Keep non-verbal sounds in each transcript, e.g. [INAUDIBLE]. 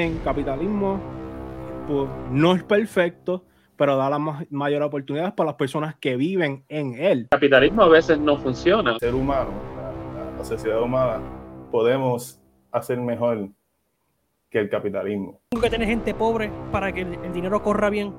En capitalismo pues, no es perfecto, pero da las mayores oportunidades para las personas que viven en él. El capitalismo a veces no funciona. El ser humano, la, sociedad humana, podemos hacer mejor que el capitalismo. Tengo que tener gente pobre para que el dinero corra bien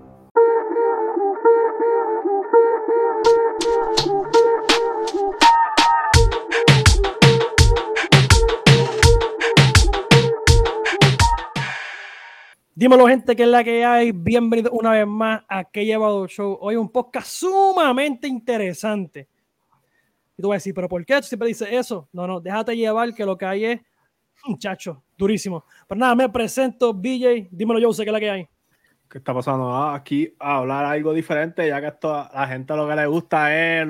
Dímelo, gente, que es la que hay. Bienvenido una vez más a Que Llevado Show. Hoy un podcast sumamente interesante. Y tú vas a decir, ¿pero por qué tú siempre dices eso? No, no, déjate llevar que lo que hay es, [LAUGHS] muchacho, durísimo. Pero nada, me presento, BJ. Dímelo, yo sé que es la que hay. ¿Qué está pasando? Ah, aquí a hablar algo diferente, ya que esto, a la gente lo que le gusta es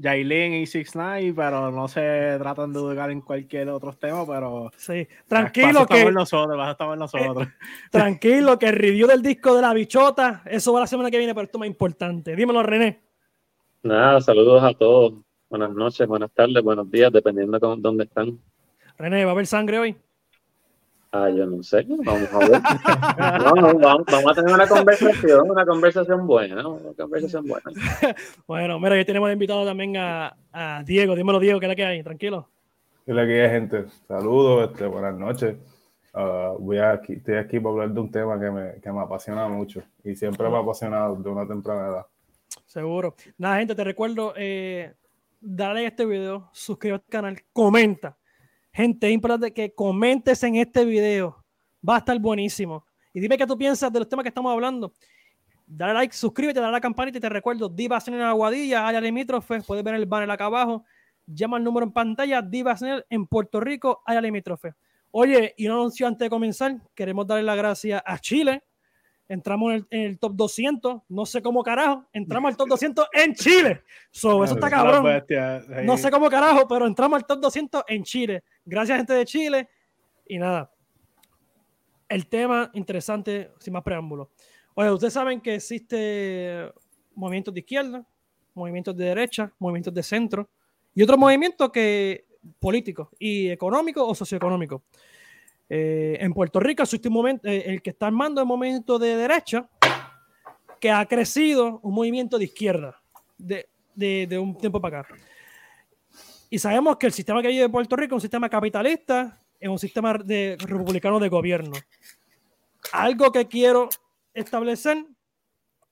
Jailin y Six Nine, pero no se tratan de educar en cualquier otro tema, pero sí, tranquilo que nosotros, nosotros. tranquilo que el review del disco de la bichota, eso va la semana que viene, pero esto es más importante. Dímelo, René. Nada, saludos a todos. Buenas noches, buenas tardes, buenos días, dependiendo de dónde están. René, ¿va a haber sangre hoy? Ah, yo no sé. Vamos a ver. vamos, a tener una conversación, una conversación buena, una conversación buena. [LAUGHS] bueno, mira, ya tenemos invitado también a, a, Diego. Dímelo, Diego, ¿qué es la que hay? Tranquilo. ¿Qué es la que hay, gente? Saludos, este, buenas noches. Uh, voy aquí, estoy aquí para hablar de un tema que me, que me apasiona mucho y siempre me ha apasionado de una temprana edad. Seguro. Nada, gente, te recuerdo, eh, dale a este video, suscríbete al canal, comenta Gente, es importante que comentes en este video. Va a estar buenísimo. Y dime qué tú piensas de los temas que estamos hablando. Dale like, suscríbete, dale a la campanita y te recuerdo, Diva en Aguadilla, área limítrofe, puedes ver el banner acá abajo. Llama el número en pantalla, Diva en Puerto Rico, área limítrofe. Oye, y un anuncio antes de comenzar, queremos darle las gracias a Chile, entramos en el, top 200, no sé cómo carajo, entramos al top 200 en Chile. So, eso está cabrón. No sé cómo carajo, pero entramos al top 200 en Chile. Gracias, gente de Chile. Y nada, el tema interesante, sin más preámbulo. Oye, ustedes saben que existe movimientos de izquierda, movimientos de derecha, movimientos de centro y otros movimientos que políticos y económicos o socioeconómicos. Eh, en Puerto Rico, momento, eh, el que está armando el momento de derecha, que ha crecido un movimiento de izquierda de, de, un tiempo para acá. Y sabemos que el sistema que hay de Puerto Rico es un sistema capitalista, es un sistema de, republicano de gobierno. Algo que quiero establecer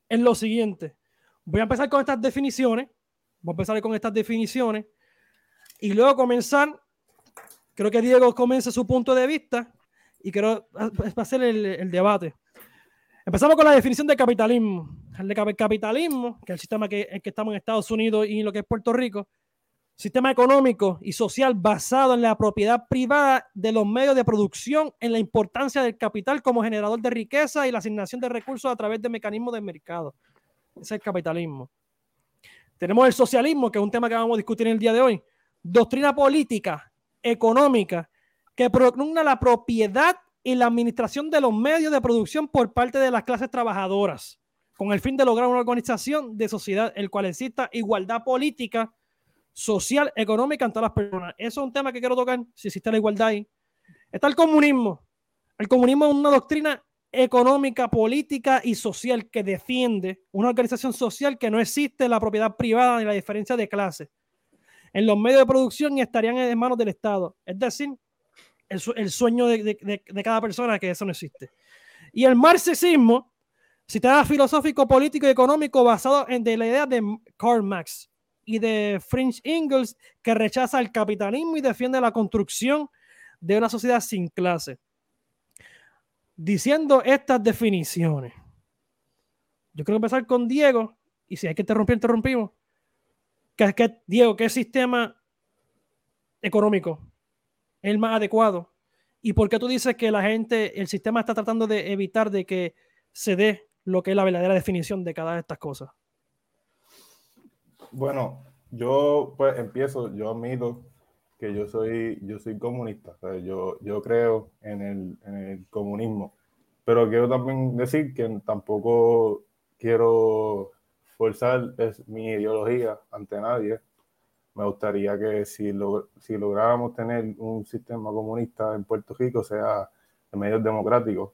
es lo siguiente. Voy a empezar con estas definiciones. Voy a empezar con estas definiciones. Y luego comenzar Creo que Diego comienza su punto de vista y quiero hacer el, el debate. Empezamos con la definición de capitalismo. El capitalismo, que es el sistema que, en que estamos en Estados Unidos y lo que es Puerto Rico, sistema económico y social basado en la propiedad privada de los medios de producción, en la importancia del capital como generador de riqueza y la asignación de recursos a través de mecanismos de mercado. Ese es el capitalismo. Tenemos el socialismo, que es un tema que vamos a discutir en el día de hoy. Doctrina política económica que propugna la propiedad y la administración de los medios de producción por parte de las clases trabajadoras, con el fin de lograr una organización de sociedad el cual exista igualdad política, social, económica en todas las personas. Eso es un tema que quiero tocar, si existe la igualdad ahí. Está el comunismo. El comunismo es una doctrina económica, política y social que defiende una organización social que no existe la propiedad privada ni la diferencia de clase en los medios de producción y estarían en manos del Estado. Es decir, el, sueño de, cada persona que eso no existe. Y el marxismo, sistema filosófico, político y económico basado en de la idea de Karl Marx y de French Engels, que rechaza el capitalismo y defiende la construcción de una sociedad sin clase. Diciendo estas definiciones, yo quiero empezar con Diego, y si hay que interrumpir, interrumpimos. ¿Qué, Diego, ¿qué sistema económico es el más adecuado? ¿Y por qué tú dices que la gente, el sistema está tratando de evitar de que se dé lo que es la verdadera definición de cada de estas cosas? Bueno, yo pues empiezo, yo admito que yo soy, yo soy comunista, yo, yo creo en el, en el comunismo, pero quiero también decir que tampoco quiero forzar es mi ideología ante nadie. Me gustaría que si, lo, si lográramos tener un sistema comunista en Puerto Rico sea de medios democráticos,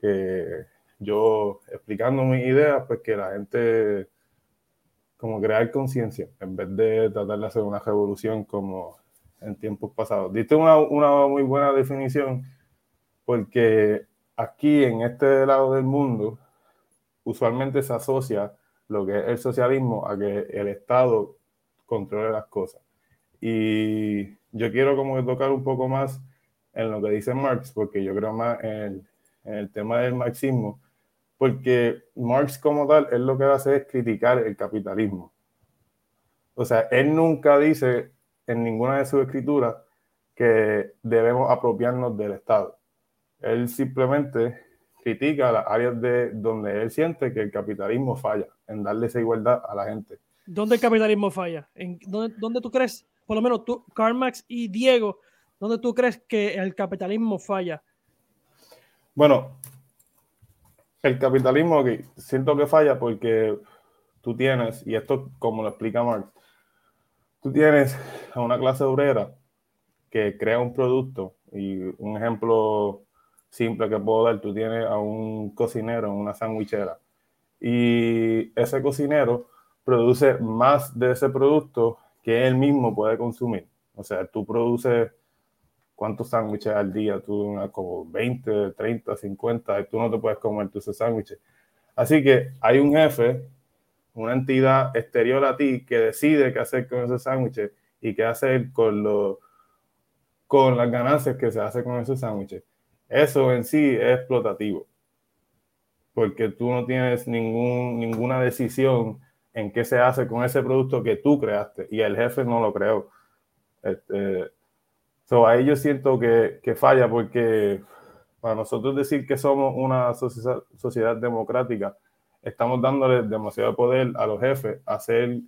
que yo explicando mis ideas, pues que la gente como crear conciencia, en vez de tratar de hacer una revolución como en tiempos pasados. Diste una, una muy buena definición, porque aquí en este lado del mundo, usualmente se asocia lo que es el socialismo a que el Estado controle las cosas. Y yo quiero como tocar un poco más en lo que dice Marx, porque yo creo más en el, tema del marxismo, porque Marx como tal, él lo que hace es criticar el capitalismo. O sea, él nunca dice en ninguna de sus escrituras que debemos apropiarnos del Estado. Él simplemente critica las áreas de donde él siente que el capitalismo falla en darle esa igualdad a la gente. ¿Dónde el capitalismo falla? ¿En dónde, dónde tú crees, por lo menos tú, Karl Marx y Diego, dónde tú crees que el capitalismo falla? Bueno, el capitalismo que siento que falla porque tú tienes, y esto como lo explica Marx, tú tienes a una clase obrera que crea un producto y un ejemplo simple que puedo dar, tú tienes a un cocinero en una sandwichera y ese cocinero produce más de ese producto que él mismo puede consumir. O sea, tú produces cuántos sándwiches al día, tú como 20, 30, 50, tú no te puedes comer tus sándwiches. Así que hay un jefe, una entidad exterior a ti que decide qué hacer con esos sándwiches y qué hacer con, lo, con las ganancias que se hace con esos sándwiches. Eso en sí es explotativo, porque tú no tienes ningún, ninguna decisión en qué se hace con ese producto que tú creaste y el jefe no lo creó. Este, so, ahí yo siento que, que, falla porque para nosotros decir que somos una sociedad, sociedad democrática, estamos dándole demasiado poder a los jefes a hacer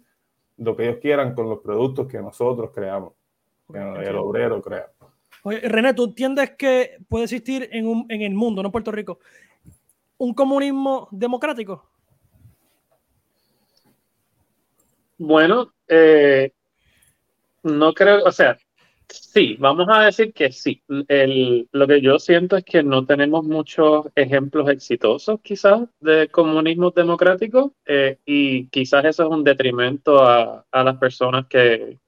lo que ellos quieran con los productos que nosotros creamos, que el obrero crea. Oye, René, ¿tú entiendes que puede existir en, un, en el mundo, no en Puerto Rico, un comunismo democrático? Bueno, eh, no creo, o sea, sí, vamos a decir que sí. El, lo que yo siento es que no tenemos muchos ejemplos exitosos quizás de comunismo democrático eh, y quizás eso es un detrimento a, a las personas que,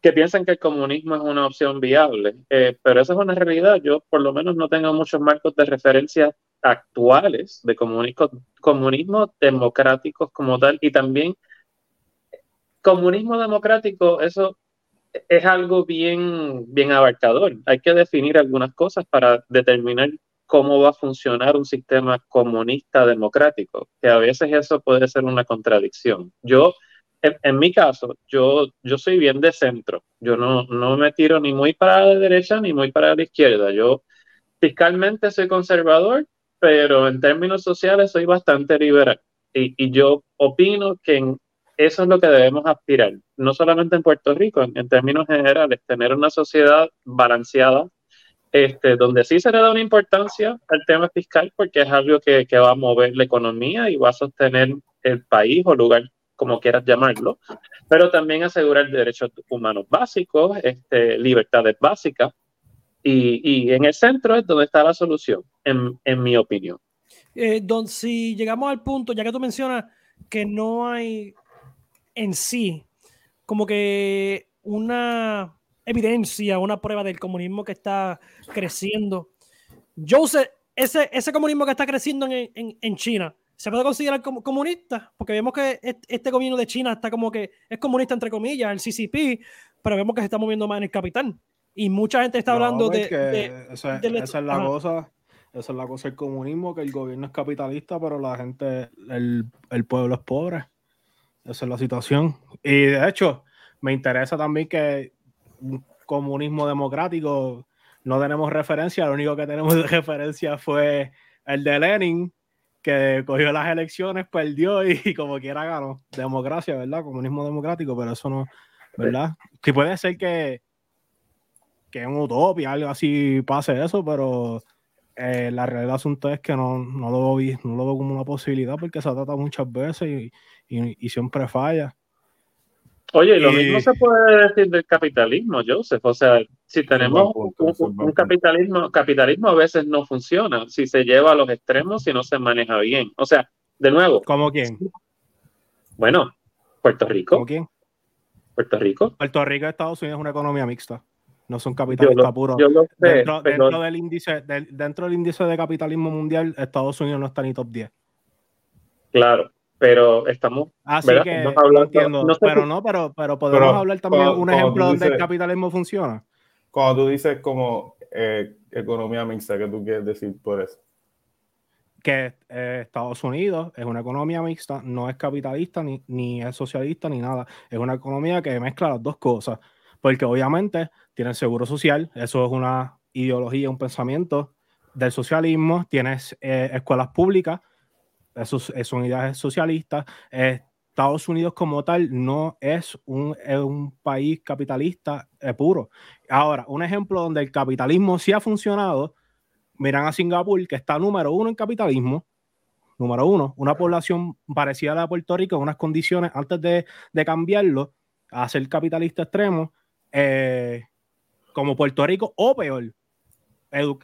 que piensan que el comunismo es una opción viable, eh, pero esa es una realidad. Yo por lo menos no tengo muchos marcos de referencia actuales de comunismo, comunismo democráticos como tal y también comunismo democrático, eso es algo bien, bien abarcador. Hay que definir algunas cosas para determinar cómo va a funcionar un sistema comunista democrático, que a veces eso puede ser una contradicción. Yo en, mi caso, yo, yo soy bien de centro. Yo no, no me tiro ni muy para la derecha ni muy para la izquierda. Yo fiscalmente soy conservador, pero en términos sociales soy bastante liberal. Y, yo opino que eso es lo que debemos aspirar, no solamente en Puerto Rico, en, términos generales, tener una sociedad balanceada, este, donde sí se le da una importancia al tema fiscal porque es algo que, que va a mover la economía y va a sostener el país o lugar como quieras llamarlo, pero también asegurar derechos humanos básicos, este, libertades básicas, y, en el centro es donde está la solución, en, mi opinión. Eh, don, si llegamos al punto, ya que tú mencionas que no hay en sí como que una evidencia, una prueba del comunismo que está creciendo. Joseph, ese, ese comunismo que está creciendo en, en, en China, ¿Se puede considerar como comunista? Porque vemos que este gobierno de China está como que es comunista entre comillas, el CCP, pero vemos que se está moviendo más en el capital. Y mucha gente está hablando de, esa, es la cosa. Esa es la cosa del comunismo, que el gobierno es capitalista, pero la gente, el, el pueblo es pobre. Esa es la situación. Y de hecho, me interesa también que un comunismo democrático no tenemos referencia, lo único que tenemos de referencia fue el de Lenin, que cogió las elecciones, perdió y, como quiera ganó. Democracia, ¿verdad? Comunismo democrático, pero eso no, ¿verdad? Que puede ser que, que en utopia, algo así pase eso, pero eh, la realidad del asunto es que no, no, lo veo, no lo veo como una posibilidad porque se trata muchas veces y, y, y siempre falla. Oye, lo mismo se puede decir del capitalismo, Joseph. O sea, si tenemos un, capitalismo, capitalismo a veces no funciona si se lleva a los extremos y no se maneja bien. O sea, de nuevo. ¿Cómo quién? Bueno, Puerto Rico. ¿Cómo quién? Puerto Rico. Puerto Rico y Estados Unidos es una economía mixta. No son capitalistas puros. dentro, del índice, dentro del índice de capitalismo mundial, Estados Unidos no está ni top 10. Claro, pero estamos. Así que no entiendo, pero no, pero, pero podemos hablar también de un ejemplo donde el capitalismo funciona. Cuando tú dices como eh, economía mixta, ¿qué tú quieres decir por eso? Que eh, Estados Unidos es una economía mixta, no es capitalista ni, ni es socialista ni nada. Es una economía que mezcla las dos cosas. Porque obviamente tiene seguro social, eso es una ideología, un pensamiento del socialismo, tienes eh, escuelas públicas, eso, son ideas socialistas. Estados Unidos como tal no es un, un país capitalista eh, puro. Ahora, un ejemplo donde el capitalismo sí ha funcionado, miran a Singapur, que está número uno en capitalismo, número uno, una población parecida a la Puerto Rico, en unas condiciones antes de, de cambiarlo a ser capitalista extremo, eh, como Puerto Rico o peor,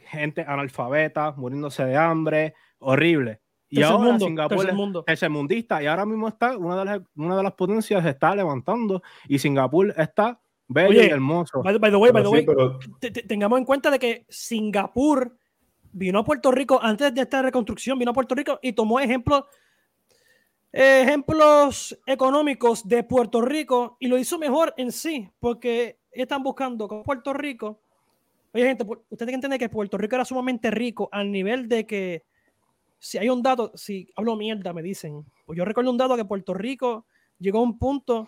gente analfabeta, muriéndose de hambre, horrible. Y ahora mundo, Singapur es el mundista y ahora mismo está, una de las, una de las potencias se está levantando y Singapur está bello y hermoso. By, the way, by the way, tengamos en cuenta de que Singapur vino a Puerto Rico antes de esta reconstrucción, vino a Puerto Rico y tomó ejemplos ejemplos económicos de Puerto Rico y lo hizo mejor en sí, porque están buscando con Puerto Rico. Oye, gente, ustedes tienen que entender que Puerto Rico era sumamente rico al nivel de que si hay un dato, si hablo mierda, me dicen. Pues yo recuerdo un dato que Puerto Rico llegó a un punto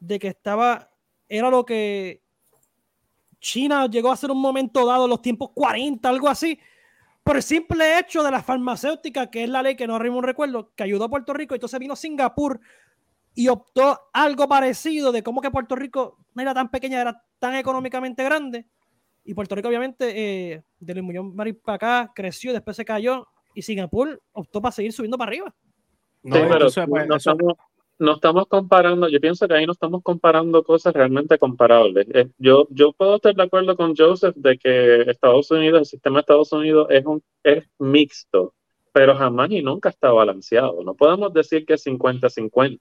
de que estaba, era lo que China llegó a ser un momento dado, los tiempos 40, algo así, por el simple hecho de la farmacéutica, que es la ley que no arriba un recuerdo, que ayudó a Puerto Rico, entonces vino Singapur y optó algo parecido de cómo que Puerto Rico no era tan pequeña, era tan económicamente grande. Y Puerto Rico, obviamente, eh, del millón Marín para acá, creció, después se cayó y Singapur optó para seguir subiendo para arriba. No, pero pues, no, estamos, no, estamos, comparando, yo pienso que ahí no estamos comparando cosas realmente comparables. Eh, yo, yo puedo estar de acuerdo con Joseph de que Estados Unidos, el sistema de Estados Unidos es, un, es mixto, pero jamás y nunca está balanceado. No podemos decir que es 50-50.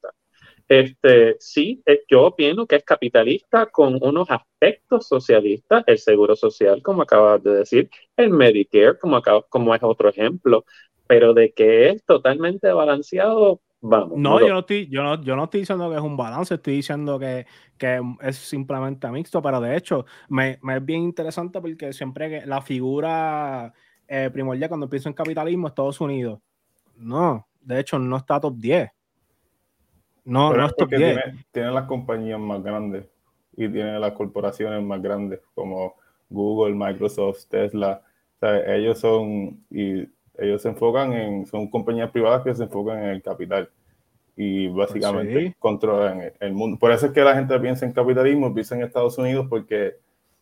Este, sí, eh, yo opino que es capitalista con unos aspectos socialistas, el seguro social, como acabas de decir, el Medicare, como, como es otro ejemplo, pero de que es totalmente balanceado, vamos. No, yo, no estoy, yo, no, yo no estoy diciendo que es un balance, estoy diciendo que, que es simplemente mixto, pero de hecho me, me, es bien interesante porque siempre que la figura eh, primordial cuando pienso en capitalismo, Estados Unidos, no, de hecho no está top 10 no, no es porque tiene, las compañías más grandes y tiene las corporaciones más grandes como Google, Microsoft, Tesla. ellos son y ellos se enfocan en, son compañías privadas que se enfocan en el capital y básicamente controlan el mundo. Por eso es que la gente piensa en capitalismo, piensa en Estados Unidos, porque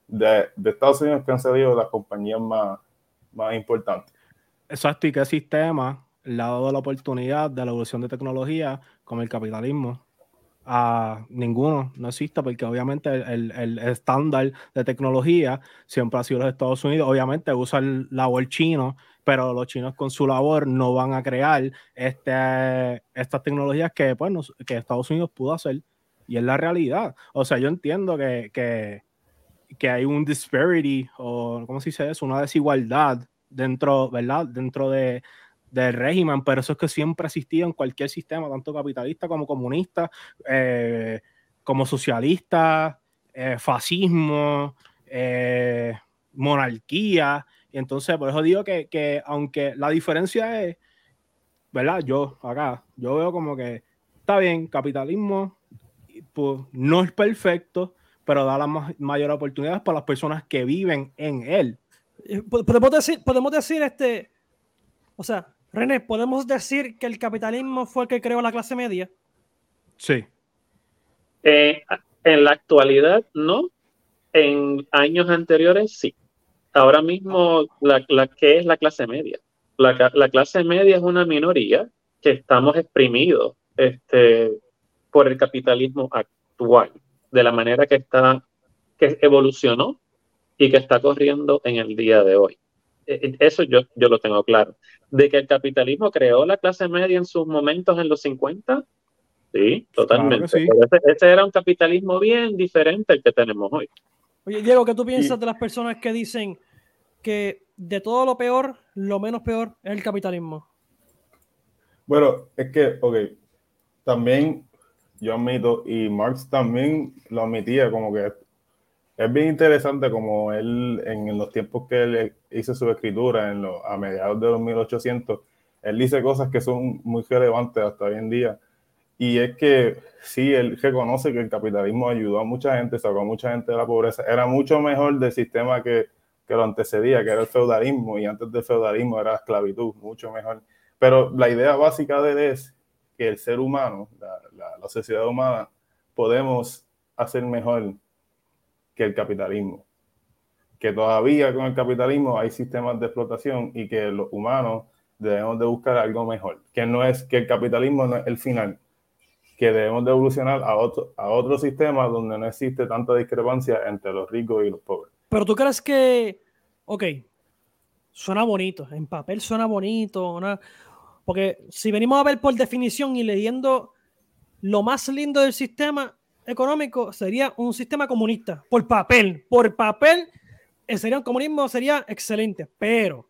de, de Estados Unidos que han salido las compañías más, más importantes. Exacto, y qué sistema lado de la oportunidad de la evolución de tecnología como el capitalismo. a ninguno, no existe, porque obviamente el, estándar de tecnología siempre ha sido los Estados Unidos. Obviamente usa el labor chino, pero los chinos con su labor no van a crear este, estas tecnologías que, pues, que Estados Unidos pudo hacer. Y es la realidad. O sea, yo entiendo que, que, que hay un disparity, o ¿cómo se dice eso? Una desigualdad dentro, ¿verdad? Dentro de, del régimen, pero eso es que siempre ha existido en cualquier sistema, tanto capitalista como comunista, eh, como socialista, eh, fascismo, eh, monarquía. Y entonces, por eso digo que, que, aunque la diferencia es, ¿verdad? Yo acá, yo veo como que está bien, capitalismo pues, no es perfecto, pero da las mayores oportunidades para las personas que viven en él. Podemos decir, podemos decir este, o sea, René, ¿podemos decir que el capitalismo fue el que creó la clase media? Sí. Eh, en la actualidad, no. En años anteriores, sí. Ahora mismo, la, ¿qué es la clase media? La, clase media es una minoría que estamos exprimidos este, por el capitalismo actual, de la manera que está, que evolucionó y que está corriendo en el día de hoy. E, e, eso yo, yo lo tengo claro. De que el capitalismo creó la clase media en sus momentos en los 50, sí, totalmente. Ese, era un capitalismo bien diferente al que tenemos hoy. Oye, Diego, ¿qué tú piensas de las personas que dicen que de todo lo peor, lo menos peor es el capitalismo? Bueno, es que, ok, también yo admito, y Marx también lo admitía, como que es bien interesante como él, en, los tiempos que él hizo su escritura, en a mediados de los 1800, él dice cosas que son muy relevantes hasta hoy en día. Y es que sí, él reconoce que el capitalismo ayudó a mucha gente, sacó a mucha gente de la pobreza. Era mucho mejor del sistema que, que lo antecedía, que era el feudalismo, y antes del feudalismo era la esclavitud, mucho mejor. Pero la idea básica de él es que el ser humano, la, sociedad humana, podemos hacer mejor que el capitalismo. Que todavía con el capitalismo hay sistemas de explotación y que los humanos debemos de buscar algo mejor. Que no es que el capitalismo no es el final, que debemos de evolucionar a otro, a otro sistema donde no existe tanta discrepancia entre los ricos y los pobres. Pero tú crees que, ok, suena bonito, en papel suena bonito, porque si venimos a ver por definición y leyendo lo más lindo del sistema, económico sería un sistema comunista, por papel, por papel, eh, sería un comunismo, sería excelente, pero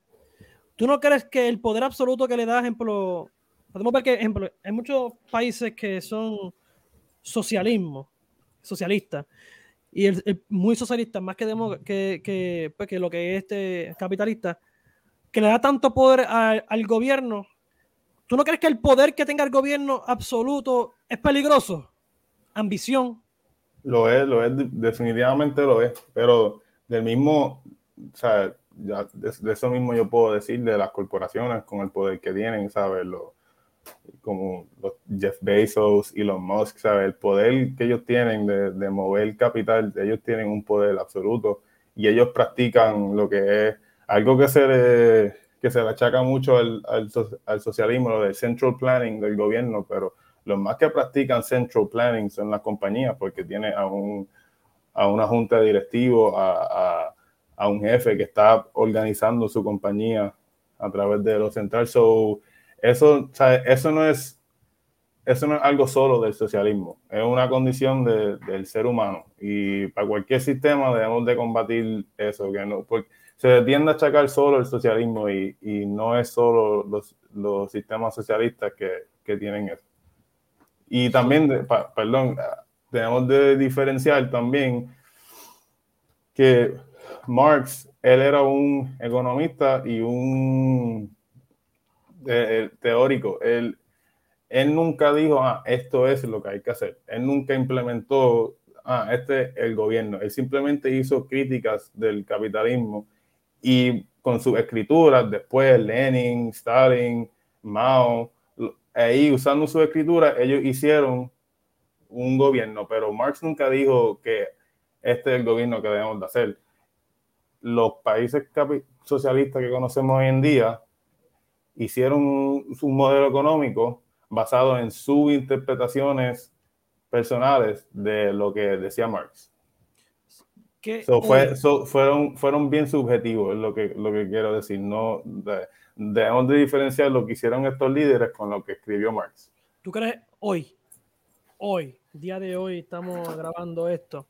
¿tú no crees que el poder absoluto que le da, ejemplo, podemos ver que, ejemplo, hay muchos países que son socialismo, socialistas, y el, muy socialista, más que, que, que, pues, que, lo que es este capitalista, que le da tanto poder al gobierno. ¿Tú no crees que el poder que tenga el gobierno absoluto es peligroso? ambición. Lo es, lo es, definitivamente lo es, pero del mismo, o sea, ya de, eso mismo yo puedo decir de las corporaciones con el poder que tienen, ¿sabes? Lo, como los Jeff Bezos y los Musk, ¿sabes? El poder que ellos tienen de, de, mover capital, ellos tienen un poder absoluto y ellos practican lo que es algo que se le, que se le achaca mucho al, al, al socialismo, lo del central planning del gobierno, pero los más que practican central planning son las compañías porque tiene a, un, a una junta de directivos, a, a, un jefe que está organizando su compañía a través de lo central. So, eso, eso, no es, eso no es algo solo del socialismo, es una condición de, del ser humano. Y para cualquier sistema debemos de combatir eso, que no, porque se tiende a achacar solo el socialismo y, y no es solo los, los sistemas socialistas que, que tienen eso. Y también, perdón, tenemos de diferenciar también que Marx, él era un economista y un eh, teórico. Él, nunca dijo, ah, esto es lo que hay que hacer. Él nunca implementó, ah, este es el gobierno. Él simplemente hizo críticas del capitalismo y con sus escrituras, después Lenin, Stalin, Mao, ahí usando su escritura, ellos hicieron un gobierno, pero Marx nunca dijo que este es el gobierno que debemos de hacer. Los países socialistas que conocemos hoy en día hicieron un, modelo económico basado en sus interpretaciones personales de lo que decía Marx. fue, fueron, fueron bien subjetivos, es lo que, lo que quiero decir. No, debemos de diferenciar lo que hicieron estos líderes con lo que escribió Marx. ¿Tú crees hoy, hoy, día de hoy, estamos grabando esto?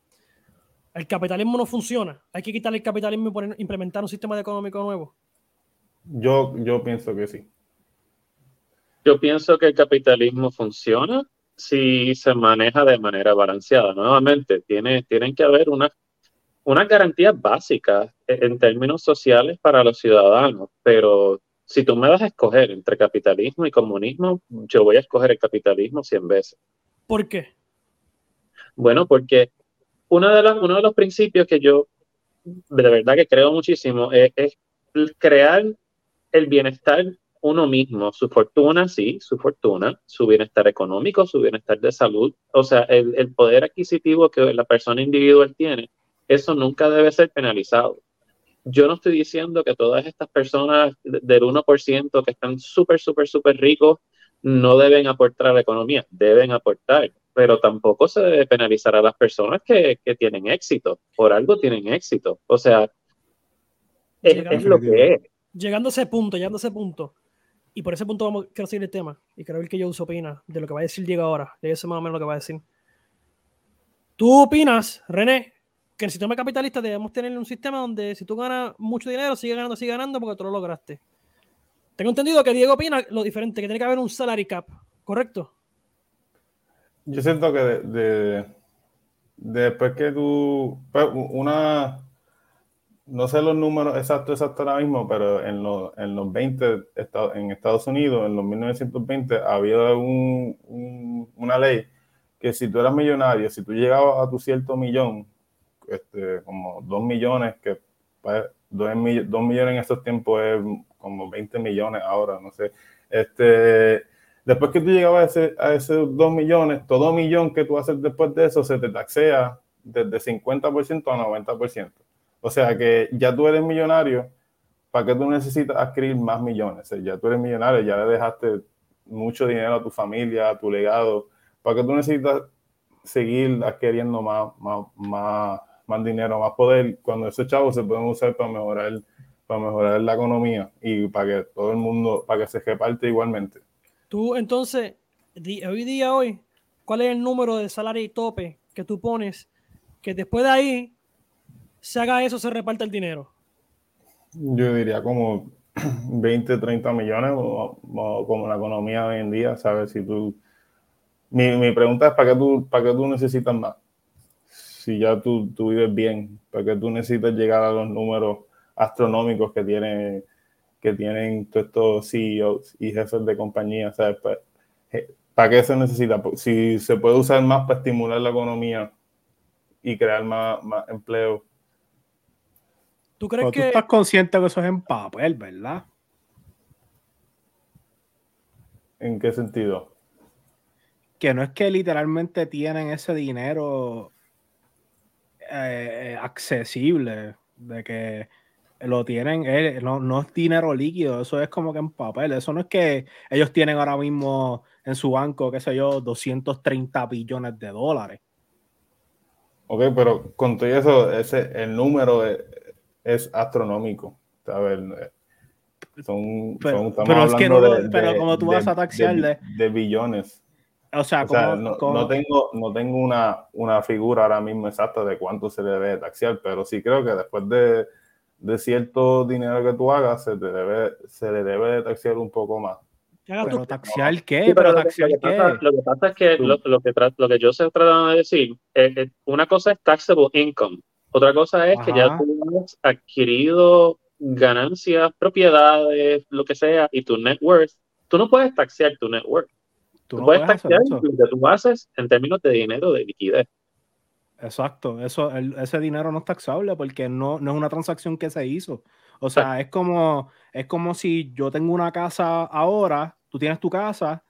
¿El capitalismo no funciona? ¿Hay que quitar el capitalismo y implementar un sistema económico nuevo? Yo, yo pienso que sí. Yo pienso que el capitalismo funciona si se maneja de manera balanceada. Nuevamente, tiene, tienen que haber unas unas garantías básicas en términos sociales para los ciudadanos, pero si tú me vas a escoger entre capitalismo y comunismo, yo voy a escoger el capitalismo 100 veces. ¿Por qué? Bueno, porque uno de, los, uno de los principios que yo de verdad que creo muchísimo es, crear el bienestar uno mismo, su fortuna, sí, su fortuna, su bienestar económico, su bienestar de salud, o sea, el, el poder adquisitivo que la persona individual tiene, eso nunca debe ser penalizado yo no estoy diciendo que todas estas personas del 1% que están súper, súper, súper ricos no deben aportar a la economía, deben aportar, pero tampoco se debe penalizar a las personas que, tienen éxito. Por algo tienen éxito. O sea, es, lo que es. Llegando a ese punto, llegando a ese punto, y por ese punto vamos, quiero seguir el tema, y quiero ver yo uso opina de lo que va a decir Diego ahora. Ya sé más o menos lo que va a decir. ¿Tú opinas, René, que en el sistema capitalista debemos tener un sistema donde si tú ganas mucho dinero, sigue ganando, sigue ganando porque tú lo lograste? Tengo entendido que Diego opina lo diferente, que tiene que haber un salary cap, ¿correcto? Yo siento que de, después que tú, pues, una, no sé los números exactos exactos ahora mismo, pero en, los, en los 20, en Estados Unidos, en los 1920, había un, una ley que si tú eras millonario, si tú llegabas a tu cierto millón, este, como dos millones, que pues, dos, millones en estos tiempos es como 20 millones ahora, no sé. Este, después que tú llegabas a, ese, a esos 2 millones, todo millón que tú haces después de eso se te taxea desde 50% a 90%. O sea que ya tú eres millonario, ¿para qué tú necesitas adquirir más millones? ya tú eres millonario, ya le dejaste mucho dinero a tu familia, a tu legado. ¿Para qué tú necesitas seguir adquiriendo más, más, más, más dinero, más poder, cuando esos chavos se pueden usar para mejorar, para mejorar la economía y para que todo el mundo, para que se reparte igualmente. Tú, entonces, hoy día, hoy, ¿cuál es el número de salario y tope que tú pones que después de ahí se haga eso, se reparte el dinero? Yo diría como [CLEARS THROAT] 20, 30 millones, como la economía hoy en día, ¿sabes? Si tú mi, mi pregunta es, ¿para qué, tú, ¿para qué tú necesitas más? Si ya tú, tú vives bien, ¿para qué tú necesitas llegar a los números astronómicos que, tiene, que tienen todos estos CEOs y jefes de compañía? ¿sabes? ¿Para, ¿Para qué se necesita? Si se puede usar más para estimular la economía y crear más, más empleo. ¿Tú crees que... Tú estás consciente que eso es en papel, ¿verdad? ¿En qué sentido? que no es que literalmente tienen ese dinero eh, accesible, de que lo tienen, eh, no, es dinero líquido, eso es como que en papel, eso no es que ellos tienen ahora mismo en su banco, qué sé yo, 230 billones de dólares. Ok, pero con todo eso, ese, el número es, astronómico. Son, pero, pero es que no, pero como tú vas a de billones. O sea, no, tengo, no tengo una, una, figura ahora mismo exacta de cuánto se debe taxear, pero sí creo que después de, de cierto dinero que tú hagas, se, te debe, se le debe de taxear un poco más. ¿Pero taxear qué? ¿Pero taxear lo, que pasa, lo que pasa es que lo, lo, que lo que yo se tratando de decir, es, una cosa es taxable income, otra cosa es que ya tú has adquirido ganancias, propiedades, lo que sea, y tu net worth, tú no puedes taxear tu net worth. Tú, puedes taxear lo que tú haces en términos de dinero, de liquidez. Exacto, eso, ese dinero no es taxable porque no, no es una transacción que se hizo. O sea, es como, es como si yo tengo una casa ahora, tú tienes tu casa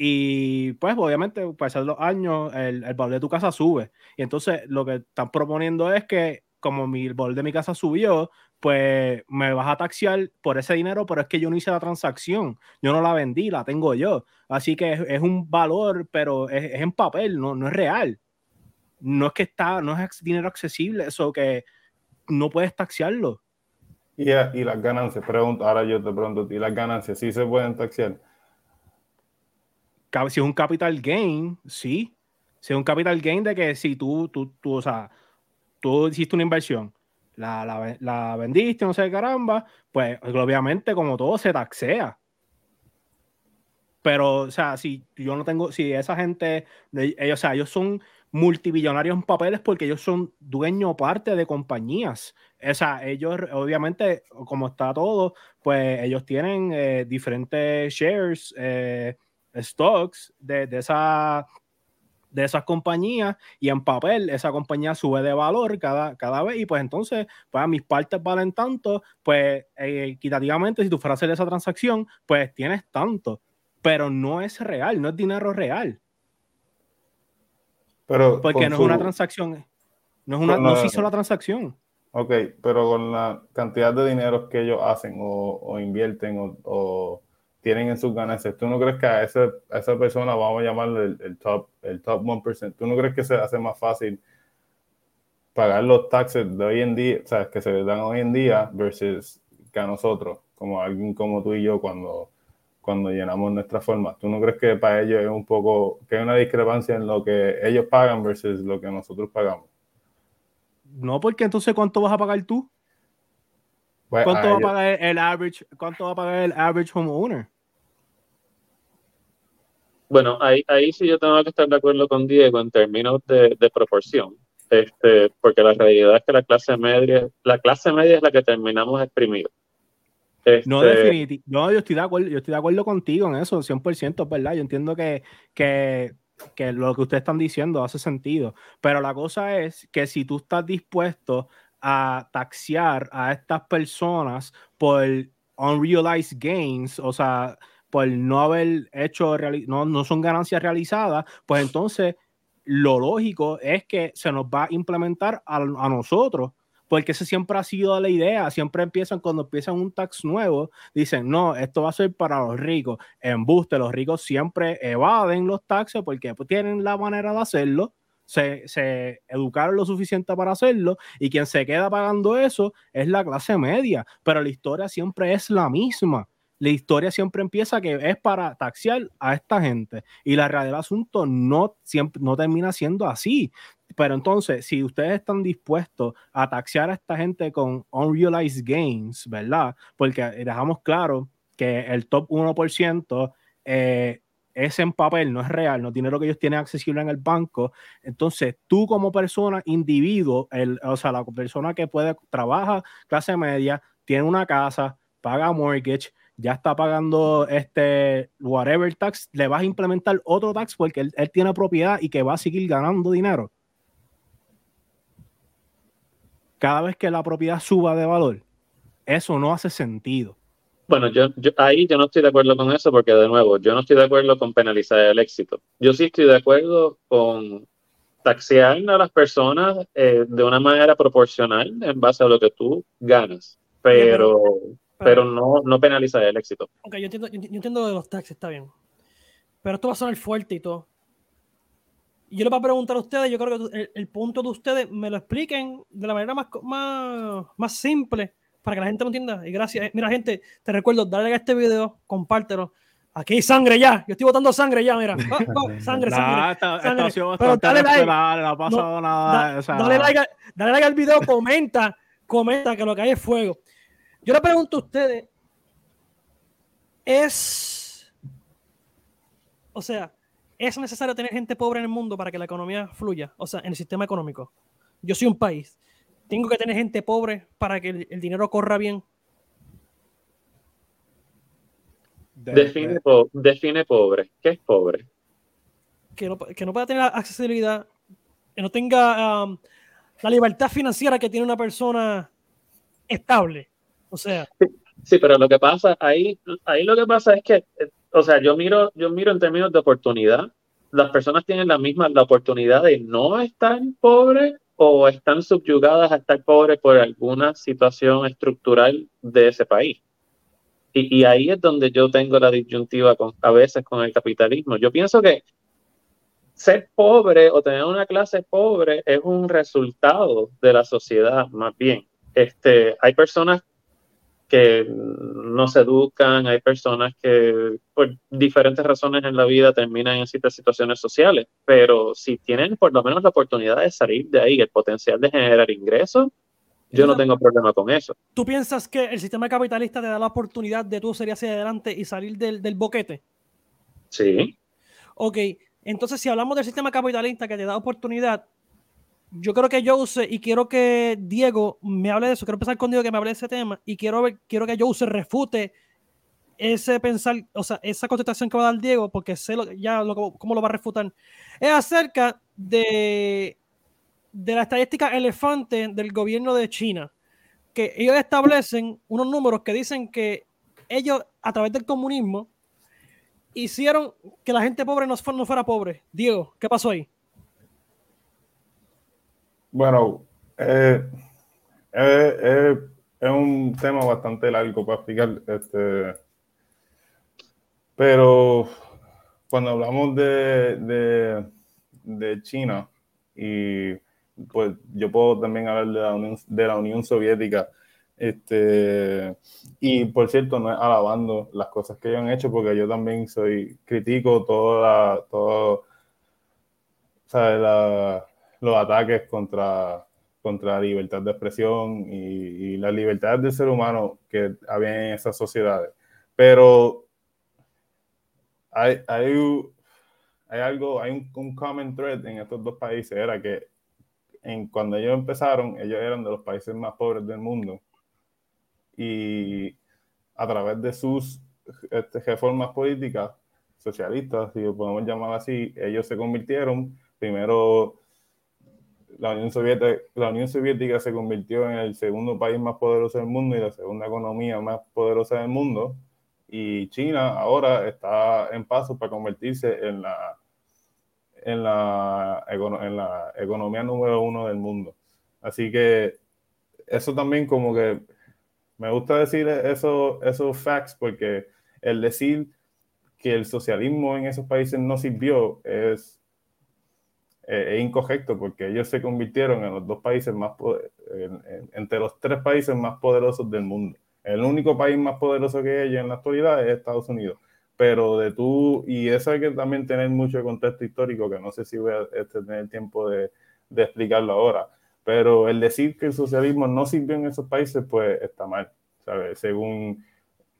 y pues obviamente pasar los años el, el valor de tu casa sube. Y entonces lo que están proponiendo es que como mi, el valor de mi casa subió, pues me vas a taxiar por ese dinero, pero es que yo no hice la transacción, yo no la vendí, la tengo yo. Así que es, un valor, pero es, en papel, no, no es real. No es que está, no es dinero accesible, eso que no puedes taxiarlo. Y, y las ganancias, pregunto, ahora yo te pregunto, ¿y las ganancias sí se pueden taxiar? Si es un capital gain, sí. Si es un capital gain de que si tú, tú, tú, o sea, tú hiciste una inversión la, vendiste, no sé caramba, pues obviamente como todo se taxea. Pero, o sea, si yo no tengo, si esa gente, ellos, o sea, ellos son multimillonarios en papeles porque ellos son dueños parte de compañías. O sea, ellos, obviamente, como está todo, pues ellos tienen eh, diferentes shares, eh, stocks de, de, esa, de esas compañías y en papel esa compañía sube de valor cada, cada vez y pues entonces pues mis partes valen tanto, pues eh, equitativamente si tú fueras a hacer esa transacción, pues tienes tanto, pero no es real, no es dinero real. Pero porque no es una transacción, no es una, no se hizo la transacción. Ok, pero con la cantidad de dinero que ellos hacen o, invierten o, tienen en sus ganancias. ¿Tú no crees que a, ese, a esa persona, vamos a llamarle el, top, el top 1%, ¿tú no crees que se hace más fácil pagar los taxes de hoy en día, o sea, que se les dan hoy en día versus que a nosotros, como alguien como tú y yo cuando, cuando llenamos nuestras formas? ¿Tú no crees que para ellos es un poco, que hay una discrepancia en lo que ellos pagan versus lo que nosotros pagamos? No, porque entonces ¿cuánto vas a pagar tú? Pues, ¿Cuánto va a pagar el average, cuánto va a pagar el average homeowner? Bueno, ahí, ahí sí yo tengo que estar de acuerdo con Diego en términos de, proporción. Este, porque la realidad es que la clase media, la clase media es la que terminamos exprimido. No, este, definitivamente. No, yo estoy de acuerdo, yo estoy de acuerdo contigo en eso, 100%, ¿verdad? Yo entiendo que, que, que lo que ustedes están diciendo hace sentido. Pero la cosa es que si tú estás dispuesto a taxear a estas personas por unrealized gains, o sea, por no haber hecho, no, no son ganancias realizadas, pues entonces lo lógico es que se nos va a implementar a, a nosotros porque esa siempre ha sido la idea. Siempre empiezan, cuando empiezan un tax nuevo, dicen, no, esto va a ser para los ricos. En buste, los ricos siempre evaden los taxes porque pues, tienen la manera de hacerlo se, educaron lo suficiente para hacerlo y quien se queda pagando eso es la clase media, pero la historia siempre es la misma. La historia siempre empieza que es para taxiar a esta gente y la realidad del asunto no, siempre, no termina siendo así. Pero entonces, si ustedes están dispuestos a taxiar a esta gente con unrealized gains, ¿verdad? Porque dejamos claro que el top 1% eh, es en papel, no es real, no tiene lo que ellos tienen accesible en el banco. Entonces, tú como persona, individuo, el, o sea, la persona que puede, trabaja clase media, tiene una casa, paga mortgage, ya está pagando este whatever tax, le vas a implementar otro tax porque él, él tiene propiedad y que va a seguir ganando dinero. Cada vez que la propiedad suba de valor, eso no hace sentido. Bueno, yo, ahí yo no estoy de acuerdo con eso porque, de nuevo, yo no estoy de acuerdo con penalizar el éxito. Yo sí estoy de acuerdo con taxear a las personas eh, de una manera proporcional en base a lo que tú ganas, pero, pero, no, no penalizar el éxito. Ok, yo entiendo, yo entiendo de los taxes, está bien. Pero esto va a sonar fuerte y todo. Yo le voy a preguntar a ustedes, yo creo que el, punto de ustedes me lo expliquen de la manera más, más, más simple para que la gente lo entienda. Y gracias. Mira, gente, te recuerdo, dale a este video, compártelo. Aquí hay sangre ya. Yo estoy botando sangre ya, mira. [LAUGHS] sangre, sangre. Pero dale like. No, like, dale like al video, comenta, comenta que lo que hay es fuego. Yo le pregunto a ustedes, es, o sea, ¿es necesario tener gente pobre en el mundo para que la economía fluya? O sea, en el sistema económico. Yo soy un país tengo que tener gente pobre para que el, dinero corra bien. define, define pobre. ¿Qué es pobre? Que no, que no pueda tener accesibilidad, que no tenga um, la libertad financiera que tiene una persona estable. O sea. Sí, pero lo que pasa ahí, ahí lo que pasa es que, eh, o sea, yo miro, yo miro en términos de oportunidad. Las personas tienen la misma la oportunidad de no estar pobres o están subyugadas a estar pobres por alguna situación estructural de ese país. Y, ahí es donde yo tengo la disyuntiva con, a veces con el capitalismo. Yo pienso que ser pobre o tener una clase pobre es un resultado de la sociedad, más bien. Este, hay personas que no se educan, hay personas que por diferentes razones en la vida terminan en ciertas situaciones sociales, pero si tienen por lo menos la oportunidad de salir de ahí, el potencial de generar ingresos, yo no tengo problema con eso. ¿Tú piensas que el sistema capitalista te da la oportunidad de tú salir hacia adelante y salir del, del boquete? Sí. Ok, entonces si hablamos del sistema capitalista que te da oportunidad, yo creo que Jose, y quiero que Diego me hable de eso, quiero empezar con Diego que me hable de ese tema, y quiero, ver, quiero que Jose refute ese pensar, o sea, esa contestación que va a dar Diego, porque sé lo, ya lo, cómo lo va a refutar, es acerca de, de la estadística elefante del gobierno de China, que ellos establecen unos números que dicen que ellos, a través del comunismo, hicieron que la gente pobre no, no fuera pobre. Diego, ¿qué pasó ahí? Bueno, eh, eh, eh, es un tema bastante largo para explicar. Este, Pero cuando hablamos de, de, China, y pues yo puedo también hablar de la Unión, de la Unión Soviética, este, y por cierto, no es alabando las cosas que ellos han hecho, porque yo también soy critico toda todo, los ataques contra, contra la libertad de expresión y, y la libertad del ser humano que había en esas sociedades. Pero hay, hay, hay algo, hay un, un, common thread en estos dos países, era que en, cuando ellos empezaron, ellos eran de los países más pobres del mundo y a través de sus este, reformas políticas socialistas, si lo podemos llamar así, ellos se convirtieron, primero la Unión, Soviética, la Unión Soviética se convirtió en el segundo país más poderoso del mundo y la segunda economía más poderosa del mundo, y China ahora está en paso para convertirse en la, en la, en la economía número uno del mundo. Así que eso también como que me gusta decir eso, esos facts porque el decir que el socialismo en esos países no sirvió es, eh, incorrecto porque ellos se convirtieron en los dos países más, entre los tres países más poderosos del mundo. El único país más poderoso que ellos en la actualidad es Estados Unidos. Pero de tú, y eso hay que también tener mucho contexto histórico, que no sé si voy a este, tener tiempo de, de explicarlo ahora pero el decir que el socialismo no sirvió en esos países, pues está mal, ¿sabes? Según,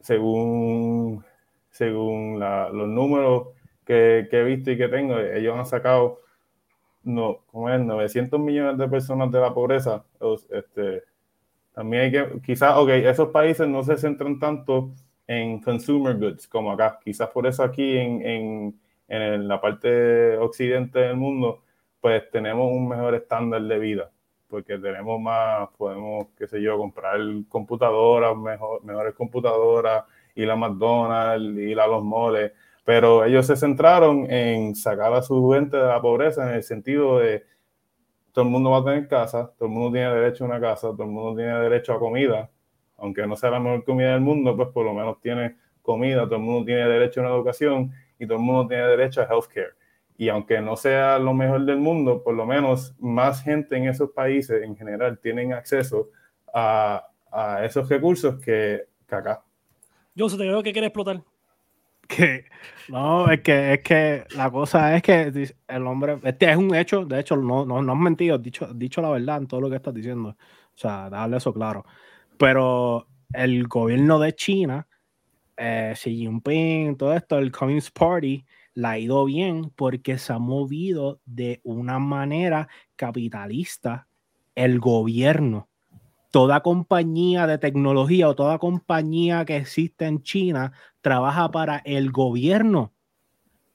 según, según los números que, que, he visto y que tengo, ellos han sacado no, como es, 900 millones de personas de la pobreza. Este, también hay que, quizás, ok, esos países no se centran tanto en consumer goods como acá. Quizás por eso aquí en, en, en la parte occidente del mundo, pues tenemos un mejor estándar de vida porque tenemos más, podemos, qué sé yo, comprar computadoras, mejor, mejores computadoras, ir a McDonald's, ir a los moles, pero ellos se centraron en sacar a su gente de la pobreza en el sentido de todo el mundo va a tener casa, todo el mundo tiene derecho a una casa, todo el mundo tiene derecho a comida, aunque no sea la mejor comida del mundo, pues por lo menos tiene comida, todo el mundo tiene derecho a una educación y todo el mundo tiene derecho a healthcare y aunque no sea lo mejor del mundo, por lo menos más gente en esos países en general tienen acceso a, a esos recursos que, que acá. Yo se te veo que quiere explotar. Que no, es que es que la cosa es que el hombre, este es un hecho, de hecho, no, no, no has mentido, dicho, dicho la verdad en todo lo que estás diciendo. O sea, darle eso claro. Pero el gobierno de China, eh, Xi Jinping, todo esto, el Communist Party, la ha ido bien porque se ha movido de una manera capitalista el gobierno. Toda compañía de tecnología o toda compañía que existe en China trabaja para el gobierno.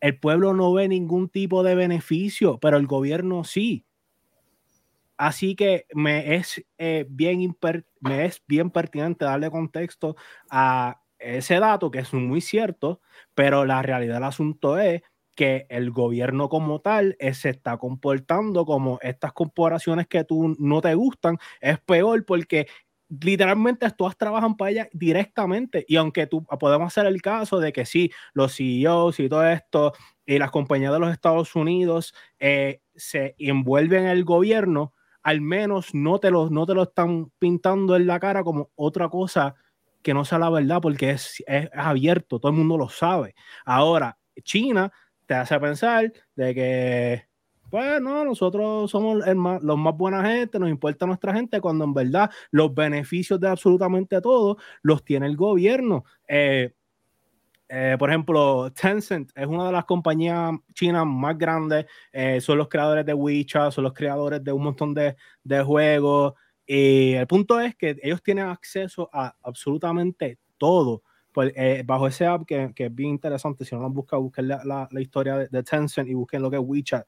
El pueblo no ve ningún tipo de beneficio, pero el gobierno sí. Así que me es, eh, bien, me es bien pertinente darle contexto a ese dato que es muy cierto, pero la realidad del asunto es que el gobierno como tal eh, se está comportando como estas corporaciones que tú no te gustan, es peor porque literalmente todas trabajan para ella directamente y aunque tú podemos hacer el caso de que sí, los CEOs y todo esto y las compañías de los Estados Unidos eh, se envuelven en el gobierno, al menos no te, lo, no te lo están pintando en la cara como otra cosa que no sea la verdad porque es, es abierto, todo el mundo lo sabe. Ahora, China te hace pensar de que, pues no, nosotros somos los más buena gente, nos importa nuestra gente, cuando en verdad los beneficios de absolutamente todo los tiene el gobierno. Eh, eh, por ejemplo, Tencent es una de las compañías chinas más grandes, eh, son los creadores de WeChat, son los creadores de un montón de, de juegos. Y el punto es que ellos tienen acceso a absolutamente todo. Pues, eh, bajo ese app que, es bien interesante, si no lo buscan, busquen la, la, historia de, Tencent y busquen lo que es WeChat.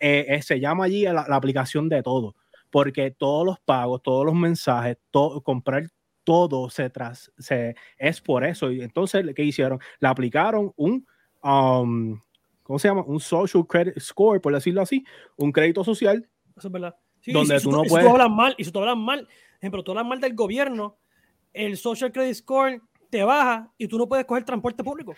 Eh, eh, se llama allí la, la, aplicación de todo, porque todos los pagos, todos los mensajes, comprar todo se, tras, se es por eso. Y entonces, ¿qué hicieron? Le aplicaron un, um, ¿cómo se llama? Un social credit score, por decirlo así, un crédito social. Eso es verdad. Sí, donde tú, no puedes. tú hablas mal, y si tú hablas mal, ejemplo, tú hablas mal del gobierno, el social credit score te baja y tú no puedes coger transporte público.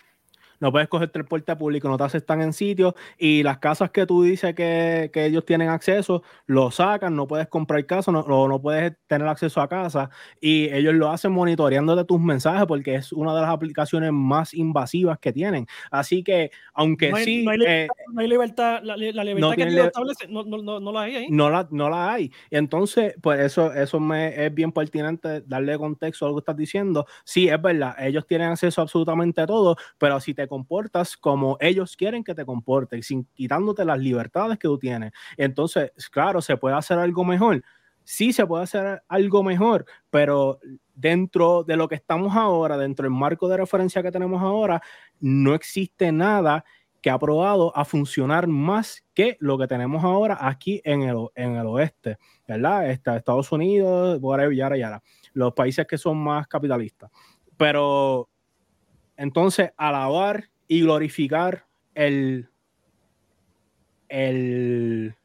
No puedes coger transporte público, no te aceptan en sitios y las casas que tú dices que, ellos tienen acceso, lo sacan, no puedes comprar casa, no, no puedes tener acceso a casa y ellos lo hacen monitoreando de tus mensajes porque es una de las aplicaciones más invasivas que tienen. Así que, aunque sí... No hay, libertad, la, libertad que establece, no, no, la hay ahí. No la, no la hay. Entonces, pues eso, eso me es bien pertinente darle contexto a lo que estás diciendo. Sí, es verdad, ellos tienen acceso a absolutamente todo, pero si te comportas como ellos quieren que te comportes, sin quitándote las libertades que tú tienes. Entonces, claro, se puede hacer algo mejor. Sí, se puede hacer algo mejor, pero dentro de lo que estamos ahora, dentro del marco de referencia que tenemos ahora, no existe nada que ha probado a funcionar más que lo que tenemos ahora aquí en el, en el oeste, ¿verdad? Está Estados Unidos, yara, yara, los países que son más capitalistas. Pero entonces, alabar y glorificar el, el,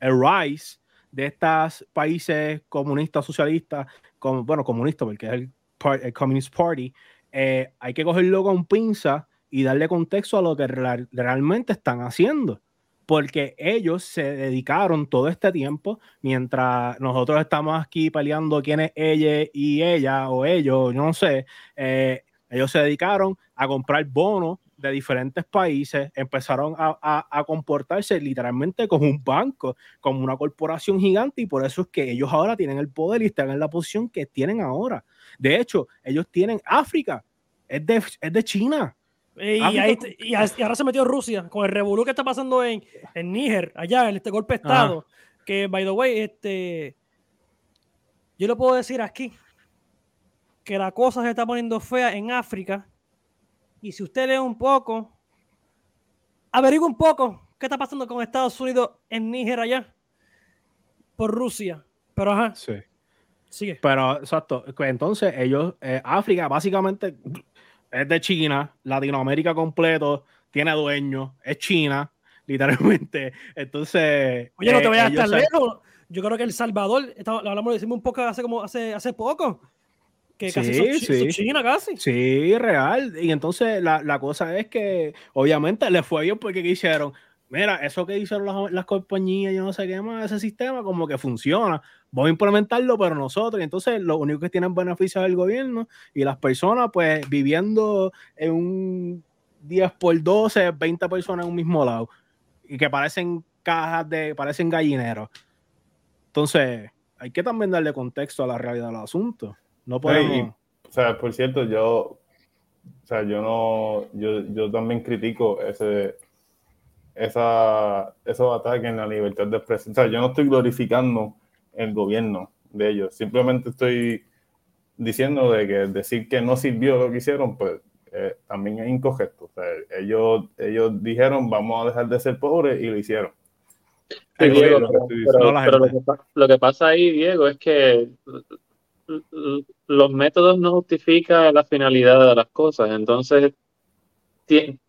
rise de estos países comunistas, socialistas, bueno, comunistas, porque es el, Communist Party, eh, hay que cogerlo con pinza y darle contexto a lo que realmente están haciendo. Porque ellos se dedicaron todo este tiempo, mientras nosotros estamos aquí peleando quién es ella y ella o ellos, yo no sé, eh, ellos se dedicaron a comprar bonos de diferentes países, empezaron a, comportarse literalmente como un banco, como una corporación gigante, y por eso es que ellos ahora tienen el poder y están en la posición que tienen ahora. De hecho, ellos tienen África, es de, es de China. Y, ahora se metió Rusia con el revolú que está pasando en, en Níger, allá, en este golpe de Estado. Que, by the way, este, yo lo puedo decir aquí, que la cosa se está poniendo fea en África. Y si usted lee un poco, averigua un poco qué está pasando con Estados Unidos en Níger allá, por Rusia. Pero ajá. Sí. Sigue. Pero exacto. Entonces, ellos, eh, África básicamente es de China, Latinoamérica completo, tiene dueño, es China, [LAUGHS] literalmente. Entonces. Oye, no te vayas a estar lejos. Yo creo que El Salvador, lo hablamos, decimos un poco hace como hace, hace poco que casi sí, sí. China casi. Sí, real. Y entonces la, la, cosa es que obviamente le fue bien porque ¿qué hicieron? Mira, eso que hicieron las, las, compañías, yo no sé qué más, ese sistema como que funciona. Vamos a implementarlo, pero nosotros. Y entonces lo único que tienen beneficios es el gobierno y las personas pues viviendo en un 10 por 12, 20 personas en un mismo lado. Y que parecen cajas de, parecen gallineros. Entonces, hay que también darle contexto a la realidad del asunto. No podemos. o sea, por cierto, yo, o sea, yo no, yo, yo también critico ese, esa, esos ataques en la libertad de expresión. O sea, yo no estoy glorificando el gobierno de ellos, simplemente estoy diciendo de que decir que no sirvió lo que hicieron, pues eh, también es incorrecto. O sea, ellos, ellos dijeron vamos a dejar de ser pobres y lo hicieron. pero, lo, que, pasa ahí, Diego, es que los métodos no justifican la finalidad de las cosas. Entonces,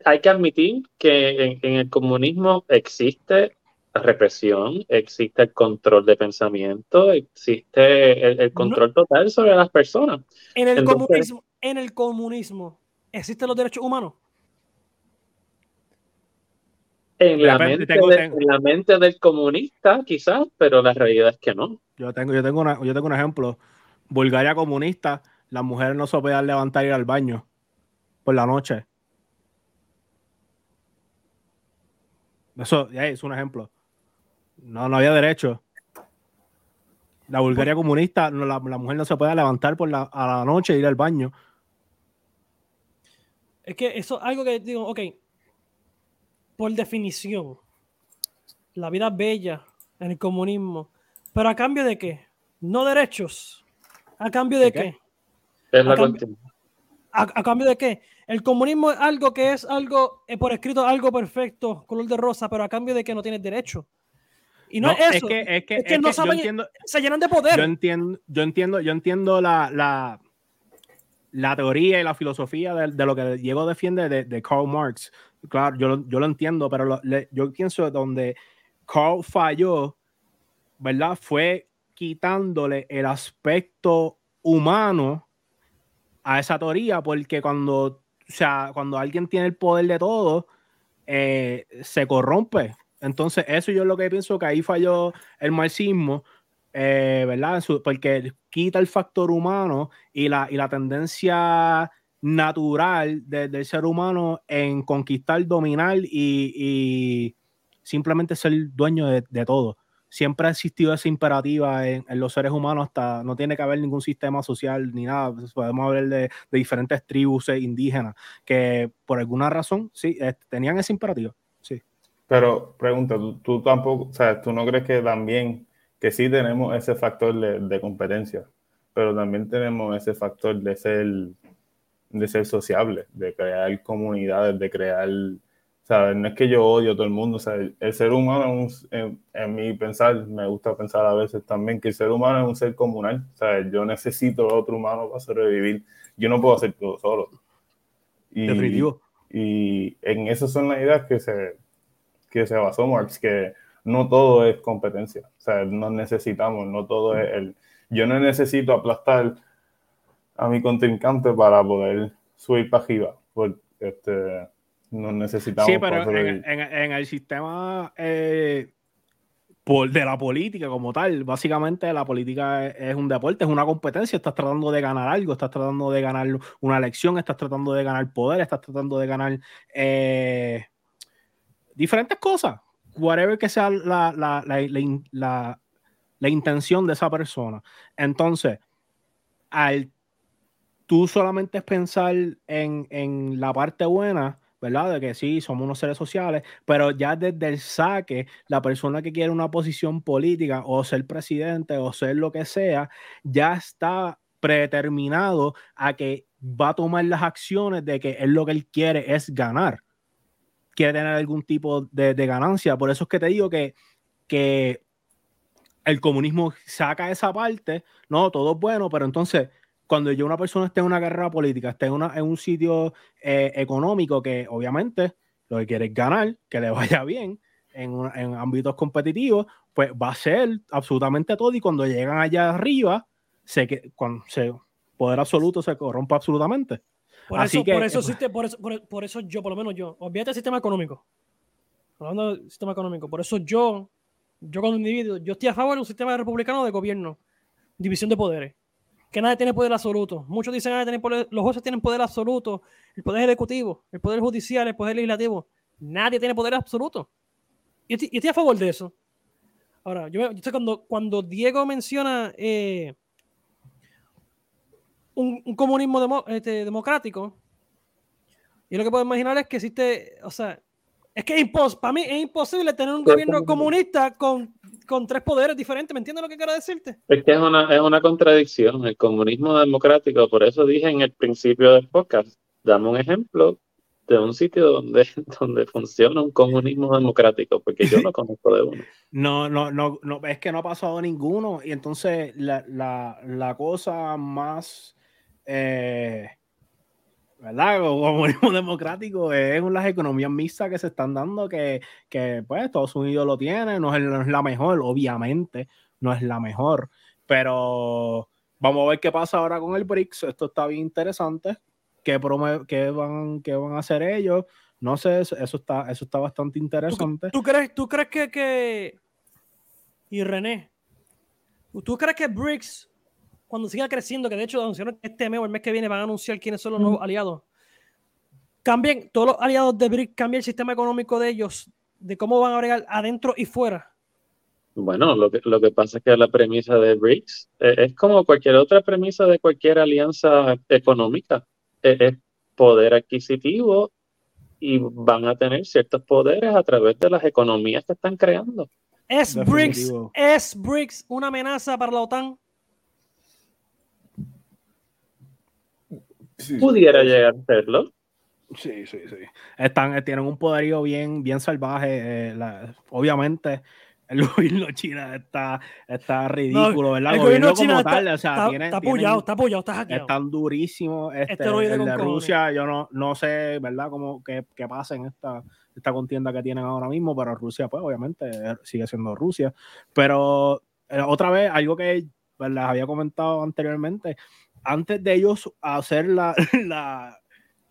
hay que admitir que en, el comunismo existe la represión, existe el control de pensamiento, existe el, control total sobre las personas. En el, comunismo, en el comunismo, ¿existen los derechos humanos? En la, mente en la, mente del comunista, quizás, pero la realidad es que no. Yo tengo, yo tengo, una, yo tengo un ejemplo. Bulgaria comunista, las mujeres no se podían levantar y ir al baño por la noche. Eso es un ejemplo. No, no había derecho. La Bulgaria comunista, la, mujer no se puede levantar por la, a la noche e ir al baño. Es que eso es algo que digo, ok, por definición, la vida es bella en el comunismo, pero a cambio de qué? No derechos. ¿A cambio de, qué? a, cambio, de qué? El comunismo es algo que es algo, eh, por escrito, algo perfecto, color de rosa, pero a cambio de que no tienes derecho. Y no, es eso. Es que, es que, no saben, se llenan de poder. Yo entiendo, yo entiendo, yo entiendo la, la, la teoría y la filosofía de, lo que Diego defiende de, Karl Marx. Claro, yo, yo lo entiendo, pero yo pienso donde Karl falló, ¿verdad? Fue quitándole el aspecto humano a esa teoría, porque cuando sea, cuando alguien tiene el poder de todo, eh, se corrompe. Entonces, eso yo lo que pienso que ahí falló el marxismo, eh, ¿verdad? Porque quita el factor humano y la, y la tendencia natural del ser humano en conquistar, dominar y, simplemente ser dueño de, todo. Siempre ha existido esa imperativa en, los seres humanos, hasta no tiene que haber ningún sistema social ni nada. Podemos hablar de, diferentes tribus indígenas que por alguna razón sí tenían ese imperativo. Sí. Pero pregunta, ¿tú, tampoco, o sea, tú no crees que también que sí tenemos ese factor de, de competencia, pero también tenemos ese factor de ser de ser sociable, de crear comunidades, de crear, ¿sabes? No es que yo odio a todo el mundo, o sea, el, ser humano, en, en, mi pensar, me gusta pensar a veces también que el ser humano es un ser comunal, ¿sabes? Yo necesito otro humano para sobrevivir, yo no puedo hacer todo solo. Y, Definitivo. Y en eso son las ideas que se, que se basó Marx, que no todo es competencia, o sea, no necesitamos, no todo es el... Yo no necesito aplastar a mi contrincante para poder subir para arriba. Porque este, no necesitamos. Sí, pero en, el sistema eh, por, de la política como tal, básicamente la política es, un deporte, es una competencia. Estás tratando de ganar algo, estás tratando de ganar una elección, estás tratando de ganar poder, estás tratando de ganar eh, diferentes cosas. Whatever que sea la, la, la, la intención de esa persona. Entonces, al tú solamente es pensar en, la parte buena, ¿verdad? De que sí, somos unos seres sociales, pero ya desde el saque, la persona que quiere una posición política o ser presidente o ser lo que sea, ya está predeterminado a que va a tomar las acciones de que él lo que él quiere es ganar. Quiere tener algún tipo de, ganancia. Por eso es que te digo que, que el comunismo saca esa parte, no, todo es bueno, pero entonces cuando yo una persona esté en una carrera política, esté en, una, en un sitio eh, económico que obviamente lo que quiere es ganar, que le [LAUGHS] vaya bien en, en, ámbitos competitivos, pues va a ser absolutamente todo y cuando llegan allá arriba, se, que, cuando se, poder absoluto se corrompe absolutamente. Por Así eso, que, por, eso, por, eso, por, eso yo, por lo menos yo, olvídate el sistema económico. Hablando del sistema económico, por eso yo, yo como individuo, yo estoy a favor de un sistema republicano de gobierno, división de poderes que nadie tiene poder absoluto. Muchos dicen que ah, poder, los jueces tienen poder absoluto, el poder ejecutivo, el poder judicial, el poder legislativo. Nadie tiene poder absoluto. Y estoy, a favor de eso. Ahora, yo, yo cuando, cuando Diego menciona eh, un, comunismo este, democrático, yo lo que puedo imaginar es que existe, o sea, es que es para mí es imposible tener un gobierno comunista con, con, tres poderes diferentes. ¿Me entiendes lo que quiero decirte? Es que es una, es una contradicción. El comunismo democrático, por eso dije en el principio del podcast, dame un ejemplo de un sitio donde, [LAUGHS] donde funciona un comunismo democrático, porque yo no conozco de uno. [LAUGHS] No, no, no, no, es que no ha pasado ninguno. Y entonces la, la, la cosa más eh, ¿verdad? Comunismo [LAUGHS] democrático es las economías mixtas que se están dando, que, que pues Estados Unidos lo tiene, no es, la mejor, obviamente, no es la mejor, pero vamos a ver qué pasa ahora con el BRICS, esto está bien interesante, qué, van, qué van a hacer ellos, no sé, eso, está, eso está bastante interesante. ¿Tú, crees, tú crees que, que, y René, ¿tú crees que BRICS cuando siga creciendo, que de hecho anunciaron que este mes o el mes que viene van a anunciar quiénes son los nuevos aliados, cambien, todos los aliados de BRICS, cambien el sistema económico de ellos, de cómo van a bregar adentro y fuera. Bueno, lo que, lo que pasa es que la premisa de BRICS eh, es como cualquier otra premisa de cualquier alianza económica. Eh, es poder adquisitivo y van a tener ciertos poderes a través de las economías que están creando. ¿Es BRICS, ¿Es BRICS una amenaza para la OTAN? Pudiera llegar a serlo. Sí, sí, sí. Están, eh, tienen un poderío bien, bien salvaje. Eh, obviamente, el [LAUGHS] gobierno chino está, está ridículo, ¿verdad? El gobierno, como está, tal, o sea, está, está apoyado, está apoyado, está hackeado. Están durísimos. Este, el de Rusia, yo no, no sé, ¿verdad? Cómo, qué, qué pasa en esta, esta contienda que tienen ahora mismo, pero Rusia, pues, obviamente, sigue siendo Rusia. Pero, eh, otra vez, algo que les había comentado anteriormente, antes de ellos hacer [LAUGHS] la,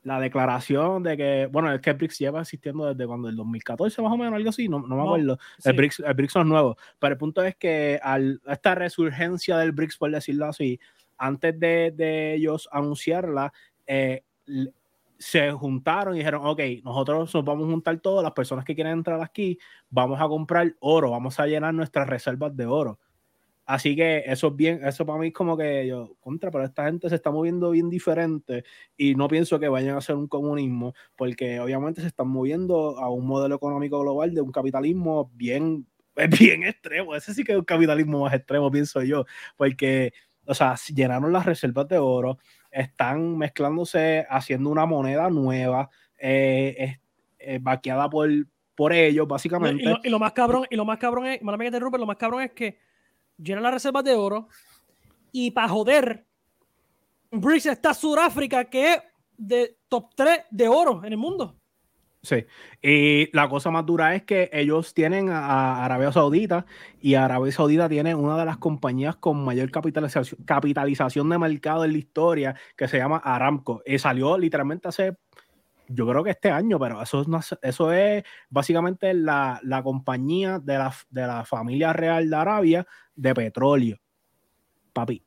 la declaración de que, bueno, es que el BRICS lleva existiendo desde cuando el 2014 más o menos, algo así, no, no me acuerdo. El, BRICS, el BRICS no es nuevo, pero el punto es que al, esta resurgencia del BRICS, por decirlo así, antes de, de ellos anunciarla, eh, se juntaron y dijeron, ok, nosotros nos vamos a juntar todas las personas que quieren entrar aquí, vamos a comprar oro, vamos a llenar nuestras reservas de oro. Así que eso es bien, eso para mí es como que yo, contra, pero esta gente se está moviendo bien diferente y no pienso que vayan a ser un comunismo, porque obviamente se están moviendo a un modelo económico global de un capitalismo bien, [LAUGHS] bien extremo. Ese sí que es un capitalismo más extremo, pienso yo, porque, o sea, llenaron las reservas de oro, están mezclándose, haciendo una moneda nueva, eh, eh, vaqueada por, por ellos, básicamente. Y lo, más cabrón, y lo más cabrón es, me interrumpe, lo más cabrón es que llena las reservas de oro y para joder, BRICS está Sudáfrica, que es de top 3 de oro en el mundo. Sí, y la cosa más dura es que ellos tienen a Arabia Saudita y Arabia Saudita tiene una de las compañías con mayor capitalización, capitalización de mercado en la historia que se llama Aramco y salió literalmente hace, yo creo que este año, pero eso es, eso es básicamente la, la compañía de la, de la familia real de Arabia de petróleo. Papi,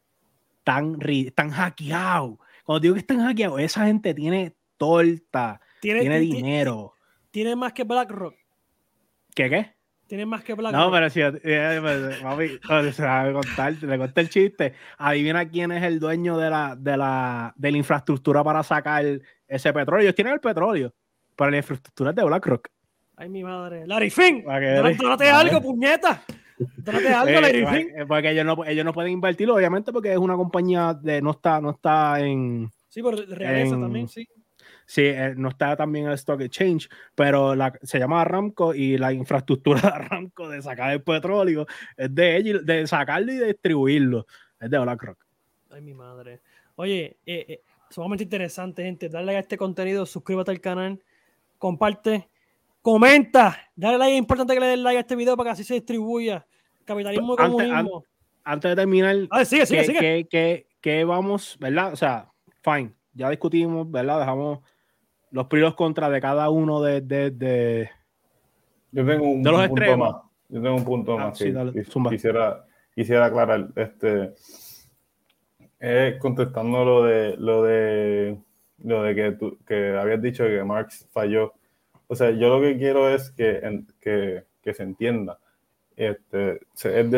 tan, tan hackeado. Cuando digo que están hackeados, esa gente tiene torta tiene, dinero. Tiene más que BlackRock. ¿Qué qué? Tiene más que. No, pero si mami, se va a contar, le conté el chiste. Adivina quién es el dueño de la, de la, de la infraestructura para sacar ese petróleo. Ellos tienen el petróleo, pero la infraestructura es de BlackRock. Ay, mi madre. Larry Finn, dónate algo, puñeta. Dónate [LAUGHS] algo, eh, Larry Finn. Porque ellos no, ellos no pueden invertirlo, obviamente, porque es una compañía de no está, no está en. Sí, pero realeza también, sí. Sí, eh, no está también el Stock Exchange, pero la, se llama Aramco y la infraestructura de Aramco de sacar el petróleo es de ellos, de sacarlo y distribuirlo. Es de BlackRock. Ay, mi madre. Oye, eh, eh, sumamente interesante, gente. Dale a este contenido, suscríbete al canal, comparte, comenta. Dale like, es importante que le den like a este video para que así se distribuya. Capitalismo y comunismo. Antes, de terminar, ah, sigue, sigue, sigue. Que, vamos, ¿verdad? O sea, fine, ya discutimos, ¿verdad? Dejamos los pros contra de cada uno de, de, de yo tengo un, punto más. Yo tengo un punto ah, más. quisiera, quisiera aclarar. Este, eh, contestando lo de lo de lo de que, tú, que habías dicho que Marx falló. O sea, yo lo que quiero es que, que, que se entienda. Este, es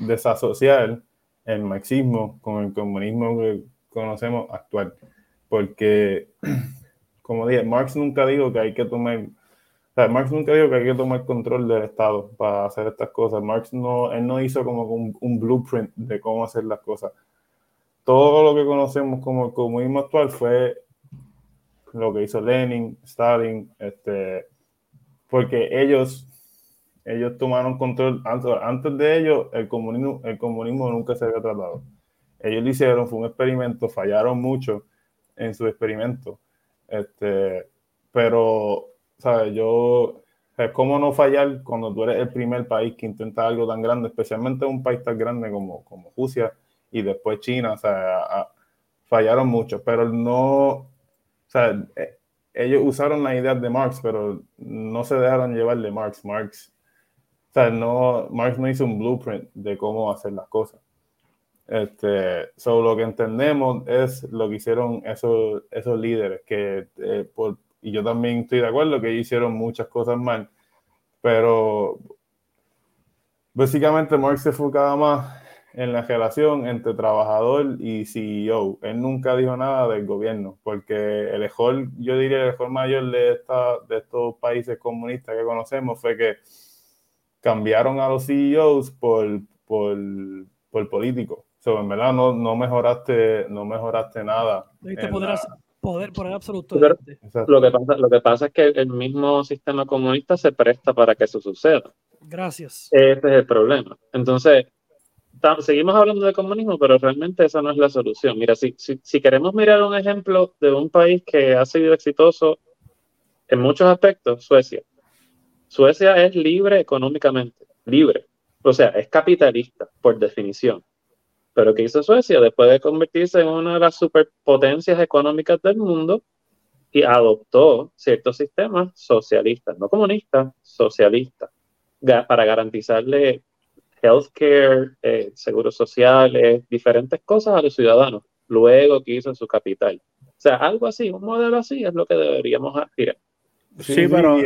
desasociar el marxismo con el comunismo que conocemos actual. Porque como dije, Marx nunca dijo que hay que tomar, Marx nunca dijo que hay que tomar control del Estado para hacer estas cosas. Marx no, él no hizo como un, blueprint de cómo hacer las cosas. Todo lo que conocemos como el comunismo actual fue lo que hizo Lenin, Stalin, este, porque ellos, ellos tomaron control, antes, antes de ellos el comunismo, el comunismo nunca se había tratado. Ellos lo hicieron, fue un experimento, fallaron mucho en su experimento este, pero, ¿sabes? Yo, es como no fallar cuando tú eres el primer país que intenta algo tan grande, especialmente un país tan grande como, como Rusia y después China, o sea, fallaron mucho, pero no, o sea, e, ellos usaron la idea de Marx, pero no se dejaron llevar de Marx. Marx, o sea, no, Marx no hizo un blueprint de cómo hacer las cosas. Este, so, lo que entendemos es lo que hicieron esos, esos líderes, que eh, por, y yo también estoy de acuerdo que hicieron muchas cosas mal, pero básicamente Marx se enfocaba más en la relación entre trabajador y CEO. Él nunca dijo nada del gobierno, porque el mejor, yo diría, el mejor mayor de, esta, de estos países comunistas que conocemos fue que cambiaron a los CEOs por, por, por políticos en verdad no, no, mejoraste, no mejoraste nada. poder, poder, absoluto. lo, que pasa, lo que pasa es que el mismo sistema comunista se presta para que eso suceda. Gracias. Ese es el problema. Entonces, seguimos hablando de comunismo, pero realmente esa no es la solución. Mira, si, si, si queremos mirar un ejemplo de un país que ha sido exitoso en muchos aspectos, Suecia. Suecia es libre económicamente, libre. O sea, es capitalista por definición. Pero ¿qué hizo Suecia? Después de convertirse en una de las superpotencias económicas del mundo, y adoptó ciertos sistemas socialistas, no comunistas, socialistas, para garantizarle healthcare, eh, seguros sociales, diferentes cosas a los ciudadanos, luego que hizo su capital. O sea, algo así, un modelo así es lo que deberíamos aspirar. Sí, pero,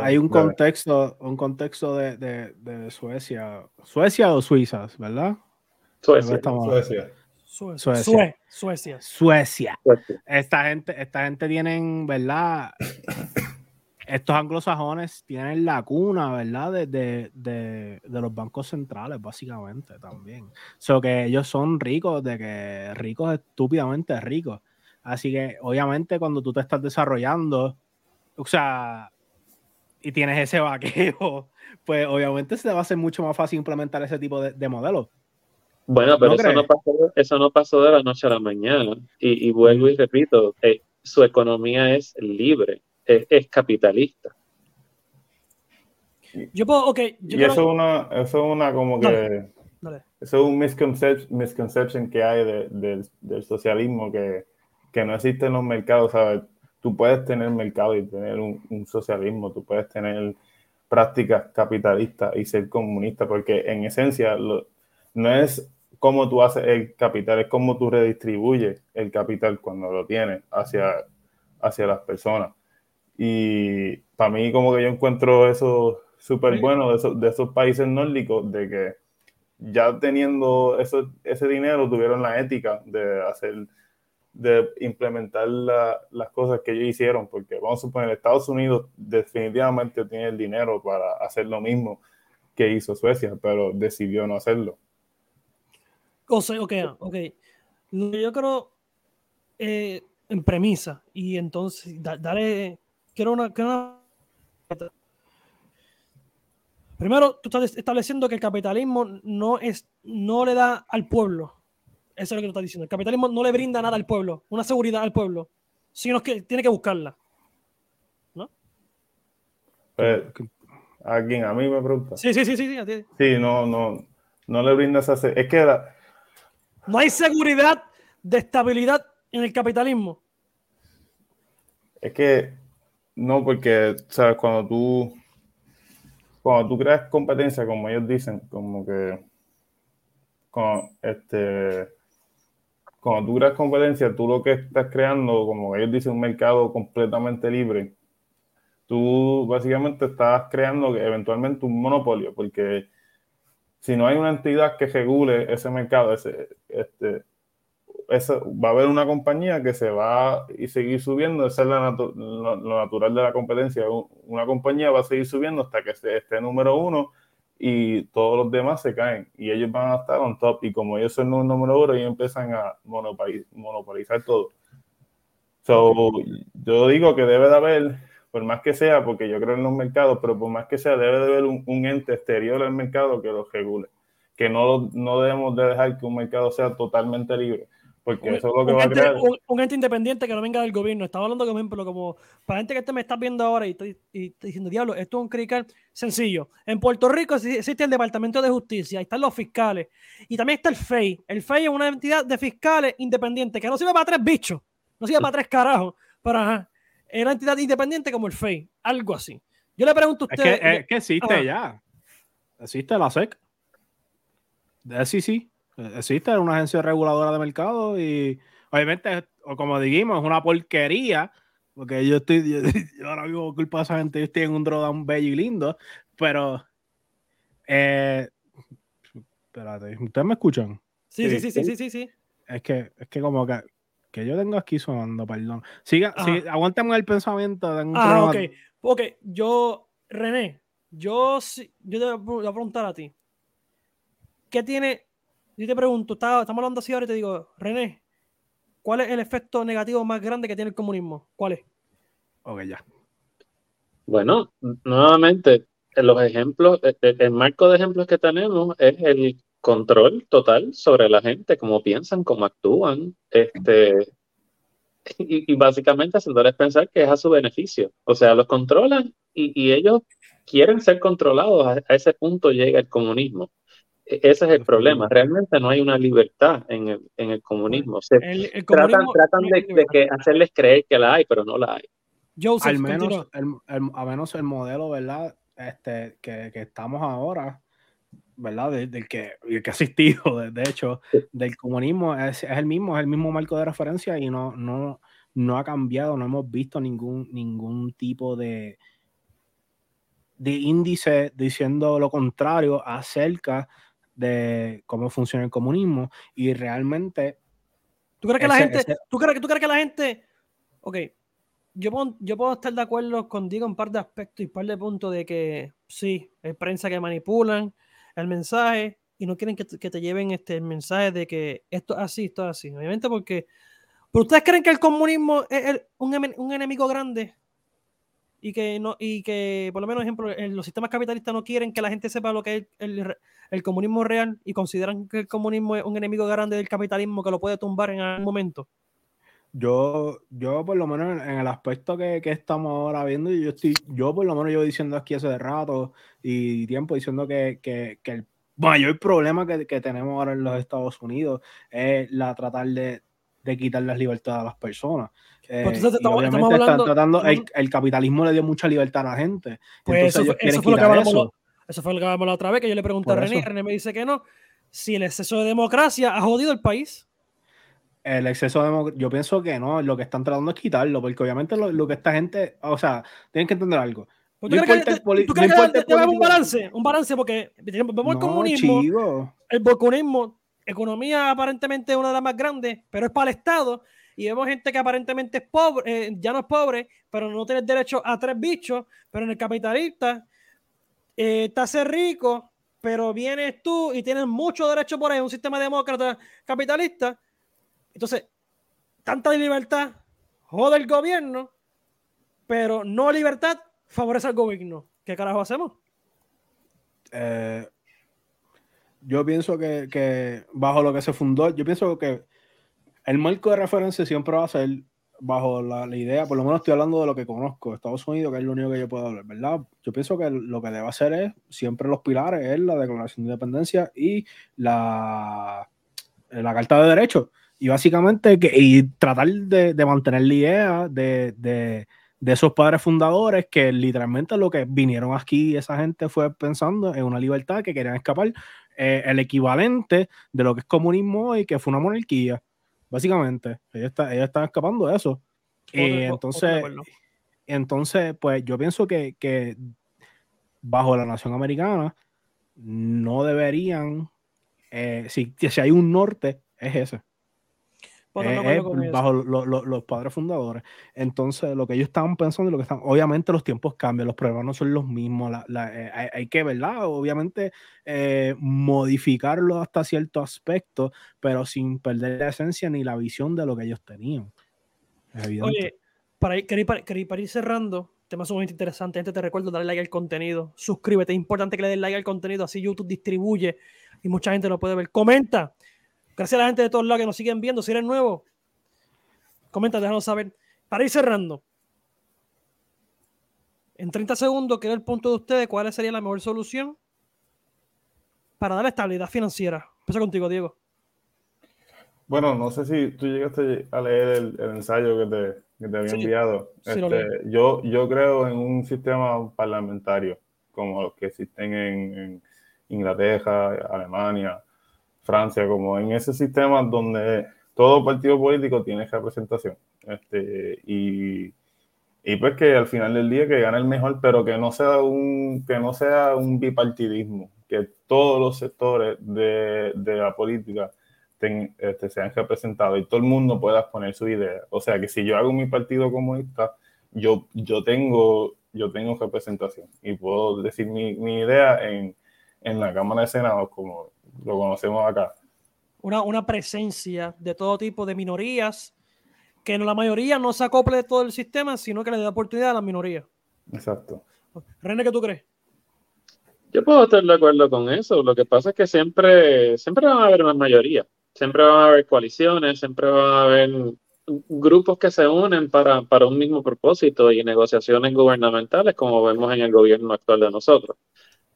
hay, un contexto, un contexto de, de, Suecia, Suecia o Suiza, ¿verdad? Suecia. Suecia. Suecia. Suecia. Suecia. Esta gente, esta gente tienen, ¿verdad? Estos anglosajones tienen la cuna, ¿verdad? De, de, los bancos centrales, básicamente, también. O sea, que ellos son ricos, de que ricos, estúpidamente ricos. Así que, obviamente, cuando tú te estás desarrollando, o sea, y tienes ese vaqueo, [LAUGHS] pues obviamente se te va a hacer mucho más fácil implementar ese tipo de, de modelos. Bueno, pero eso, no pasó, eso no pasó de la noche a la mañana. Y, vuelvo y repito, eh, su economía es libre, es, capitalista. Yo puedo, ok. y eso, es una, eso es una como que... Eso es un misconception, que hay del socialismo, que, que, no existen los mercados, ¿sabes? Tú puedes tener mercado y tener un, un socialismo, tú puedes tener prácticas capitalistas y ser comunista, porque en esencia lo, no es cómo tú haces el capital, es cómo tú redistribuyes el capital cuando lo tienes hacia, hacia las personas. Y para mí como que yo encuentro eso súper bueno de esos, de esos países nórdicos, de que ya teniendo eso, ese dinero tuvieron la ética de hacer, de implementar las cosas que ellos hicieron, porque vamos a suponer, Estados Unidos definitivamente tiene el dinero para hacer lo mismo que hizo Suecia, pero decidió no hacerlo. O sea, ok, ok. Yo creo eh, en premisa y entonces daré, quiero una, Primero, tú estás estableciendo que el capitalismo no, es, no le da al pueblo. Eso es lo que tú estás diciendo. El capitalismo no le brinda nada al pueblo, una seguridad al pueblo, sino que tiene que buscarla. ¿No? Pues, ¿A quién? ¿A mí me pregunta? Sí, sí, sí, sí. Sí, sí no, no, no le brinda esa... Es que la, no hay seguridad de estabilidad en el capitalismo. Es que no, porque, ¿sabes? Cuando tú, cuando tú creas competencia, como ellos dicen, como que, con, este, cuando tú creas competencia, tú lo que estás creando, como ellos dicen, un mercado completamente libre, tú básicamente estás creando eventualmente un monopolio, porque si no hay una entidad que regule ese mercado, ese, este, va a haber una compañía que se va a seguir subiendo, esa es la lo, natural de la competencia. Una compañía va a seguir subiendo hasta que esté número uno y todos los demás se caen y ellos van a estar on top y como ellos son el número uno, ellos empiezan a monopolizar todo. yo digo que debe de haber por más que sea, porque yo creo en los mercados, pero por más que sea, debe de haber un, ente exterior al mercado que los regule. Que no, no debemos de dejar que un mercado sea totalmente libre, porque eso es lo que va a crear. Un, ente independiente que no venga del gobierno. Estaba hablando, por ejemplo, como para gente que te me está viendo ahora y estoy, diciendo, diablo, esto es un crical sencillo. En Puerto Rico existe el Departamento de Justicia, ahí están los fiscales, y también está el FEI. El FEI es una entidad de fiscales independiente que no sirve para tres bichos, no sirve para tres carajos, para era entidad independiente como el FEI, algo así. Yo le pregunto a usted. Es que, existe ya. Existe la SEC. Sí, sí. Existe una agencia reguladora de mercado y obviamente, como dijimos, es una porquería. Porque yo estoy, [LAUGHS] yo, ahora mismo culpa a esa gente, yo estoy en un drawdown bello y lindo, pero eh, espérate, ¿ustedes me escuchan? Sí, sí, sí, sí, sí, sí, sí. Es que, es que como que que yo tengo aquí sonando, perdón. Siga, sí, aguántame el pensamiento. ah, ok. Ok, yo, René, yo, yo te voy a preguntar a ti. ¿Qué tiene? Yo te pregunto, estamos hablando así ahora y te digo, René, ¿cuál es el efecto negativo más grande que tiene el comunismo? ¿Cuál es? Ok, ya. Bueno, nuevamente, los ejemplos, el marco de ejemplos que tenemos es el control total sobre la gente, cómo piensan, cómo actúan, este, y, básicamente haciéndoles pensar que es a su beneficio. O sea, los controlan y, ellos quieren ser controlados. A, ese punto llega el comunismo. Ese es el problema. Realmente no hay una libertad en el, en el comunismo. tratan, tratan de, que hacerles creer que la hay, pero no la hay. al menos, el, a menos el modelo, ¿verdad? Este, que, que estamos ahora, ¿verdad? del, que, el que ha asistido, de, hecho, del comunismo, es, es, el mismo, es el mismo marco de referencia y no, no, no ha cambiado, no hemos visto ningún, ningún tipo de, de índice diciendo lo contrario acerca de cómo funciona el comunismo y realmente... ¿Tú crees que la gente... ¿tú, crees, ¿Tú crees que la gente... Ok, yo puedo, yo puedo estar de acuerdo contigo en un par de aspectos y un par de puntos de que sí, hay prensa que manipulan el mensaje y no quieren que te, que te lleven este, el mensaje de que esto es así, esto es así. Obviamente porque... ¿Pero ustedes creen que el comunismo es un, un enemigo grande? Y que no y que por lo menos ejemplo los sistemas capitalistas no quieren que la gente sepa lo que es el, el, comunismo real y consideran que el comunismo es un enemigo grande del capitalismo que lo puede tumbar en algún momento yo yo por lo menos en el aspecto que, que estamos ahora viendo yo estoy yo por lo menos yo diciendo aquí hace rato y tiempo diciendo que, que, que el mayor problema que, que, tenemos ahora en los Estados Unidos es la tratar de, de quitar las libertades a las personas. Eh, pues estamos, están tratando, el, capitalismo le dio mucha libertad a la gente. Pues eso, fue, eso, fue lo que hablamos, eso. eso fue lo que hablamos la otra vez, que yo le pregunté a René, René me dice que no. Si el exceso de democracia ha jodido el país. El exceso de democracia, yo pienso que no, lo que están tratando es quitarlo, porque obviamente lo, lo que esta gente, o sea, tienen que entender algo. ¿Tú crees que no un balance? Un balance porque vemos el comunismo, el comunismo, economía aparentemente una de las más grandes, pero es para el Estado y vemos gente que aparentemente es pobre, eh, ya no es pobre, pero no tiene derecho a tres bichos, pero en el capitalista eh, rico, pero vienes tú y tienes mucho derecho por ahí, un sistema demócrata capitalista. Entonces, tanta libertad jode el gobierno, pero no libertad favorece al gobierno. ¿Qué carajo hacemos? Eh, yo pienso que, bajo lo que se fundó, yo pienso que el marco de referencia siempre va a ser bajo la, idea, por lo menos estoy hablando de lo que conozco, Estados Unidos, que es lo único que yo puedo hablar, ¿verdad? Yo pienso que lo que debe hacer es siempre los pilares, es la declaración de independencia y la, la carta de derechos. Y básicamente que, y tratar de, de mantener la idea de, de, de, esos padres fundadores que literalmente lo que vinieron aquí, esa gente fue pensando en una libertad que querían escapar, eh, el equivalente de lo que es comunismo y que fue una monarquía básicamente. Ellos, está, están escapando de eso. y entonces, entonces, pues yo pienso que, que, bajo la nación americana no deberían, eh, si, si hay un norte, es ese. Eh, bajo los padres fundadores. Entonces, lo que ellos estaban pensando, lo que están, obviamente los tiempos cambian, los problemas no son los mismos, eh, hay, que, ¿verdad? Obviamente eh, modificarlo hasta cierto aspecto, pero sin perder la esencia ni la visión de lo que ellos tenían. Oye, para ir, para, ir cerrando, tema sumamente interesante. Gente, te recuerdo darle like al contenido, suscríbete. Es importante que le des like al contenido, así YouTube distribuye y mucha gente lo puede ver. Comenta Gracias a la gente de todos lados que nos siguen viendo. Si eres nuevo, comenta, déjanos saber. Para ir cerrando, en 30 segundos, ¿qué es el punto de ustedes? ¿Cuál sería la mejor solución para dar estabilidad financiera? Empiezo contigo, Diego. Bueno, no sé si tú llegaste a leer el, ensayo que te, había enviado. Este, yo, yo creo en un sistema parlamentario como los que existen en Inglaterra, Alemania, Francia, como en ese sistema donde todo partido político tiene representación. Este, y, y, pues que al final del día que gane el mejor, pero que no sea un, que no sea un bipartidismo, que todos los sectores de, de la política este, sean representados y todo el mundo pueda exponer su idea. O sea que si yo hago mi partido comunista, yo, yo, tengo, yo tengo representación y puedo decir mi, mi idea en, en la Cámara de Senado como lo conocemos acá. Una, una presencia de todo tipo de minorías, que la mayoría no se acople de todo el sistema, sino que le dé oportunidad a las minorías. Exacto. René, ¿qué tú crees? Yo puedo estar de acuerdo con eso. Lo que pasa es que siempre, siempre van a haber más mayoría. Siempre van a haber coaliciones, siempre van a haber grupos que se unen para, para un mismo propósito y negociaciones gubernamentales, como vemos en el gobierno actual de nosotros.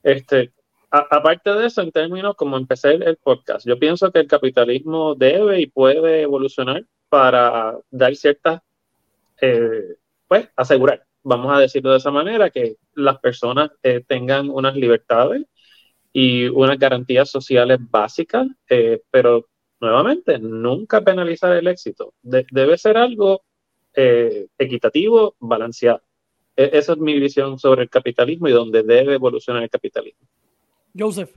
Este, aparte de eso, en términos como empecé el podcast, yo pienso que el capitalismo debe y puede evolucionar para dar ciertas, eh, pues, asegurar, vamos a decirlo de esa manera, que las personas eh, tengan unas libertades y unas garantías sociales básicas, eh, pero nuevamente, nunca penalizar el éxito. debe ser algo equitativo, balanceado. E, esa es mi visión sobre el capitalismo y donde debe evolucionar el capitalismo. Joseph.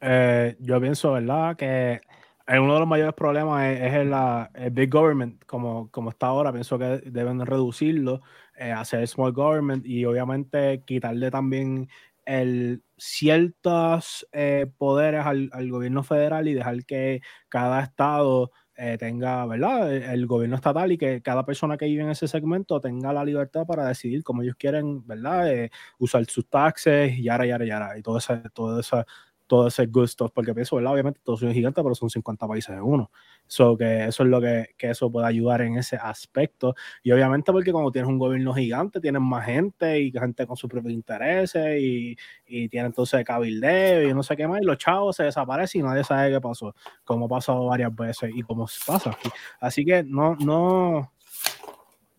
Eh, yo pienso, ¿verdad? Que uno de los mayores problemas es, el, big government, como, como está ahora. Pienso que deben reducirlo, eh, hacer small government y obviamente quitarle también el, ciertos eh, poderes al, al, gobierno federal y dejar que cada estado eh, tenga, ¿verdad? E, el, gobierno estatal y que cada persona que vive en ese segmento tenga la libertad para decidir cómo ellos quieren, ¿verdad? Eh, usar sus taxes, y yara, yara, yara, y todo ese, todo esa, todo ese gusto, porque pienso, ¿verdad? Obviamente todos son gigantes, pero son 50 países en uno. So que eso es lo que, que, eso puede ayudar en ese aspecto. Y obviamente porque cuando tienes un gobierno gigante, tienes más gente y gente con sus propios intereses y, y tiene entonces cabildeo y no sé qué más, y los chavos se desaparecen y nadie sabe qué pasó, como ha pasado varias veces y como pasa aquí. Así que no, no,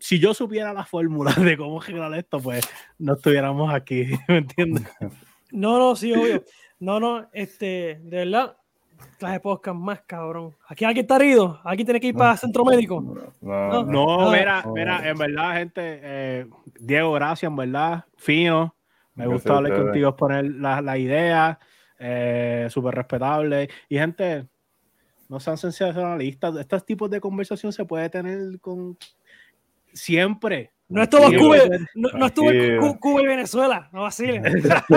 si yo supiera la fórmula [LAUGHS] de cómo generar esto, pues no estuviéramos aquí, [LAUGHS] ¿me entiendes? No, no, sí, obvio. No, no, este, de verdad, clase podcast más cabrón. Aquí alguien está herido, aquí tiene que ir para centro médico. No, no, mira, mira, en verdad, gente, eh, Diego, gracias, en verdad, fino. Me gusta hablar contigo, poner las la ideas, eh, súper respetable. Y gente, no sean sensacionalistas. Estos tipos de conversación se puede tener con siempre. No estuvo, Cuba, no, no estuvo Cuba y Venezuela, no vacilen. [LAUGHS]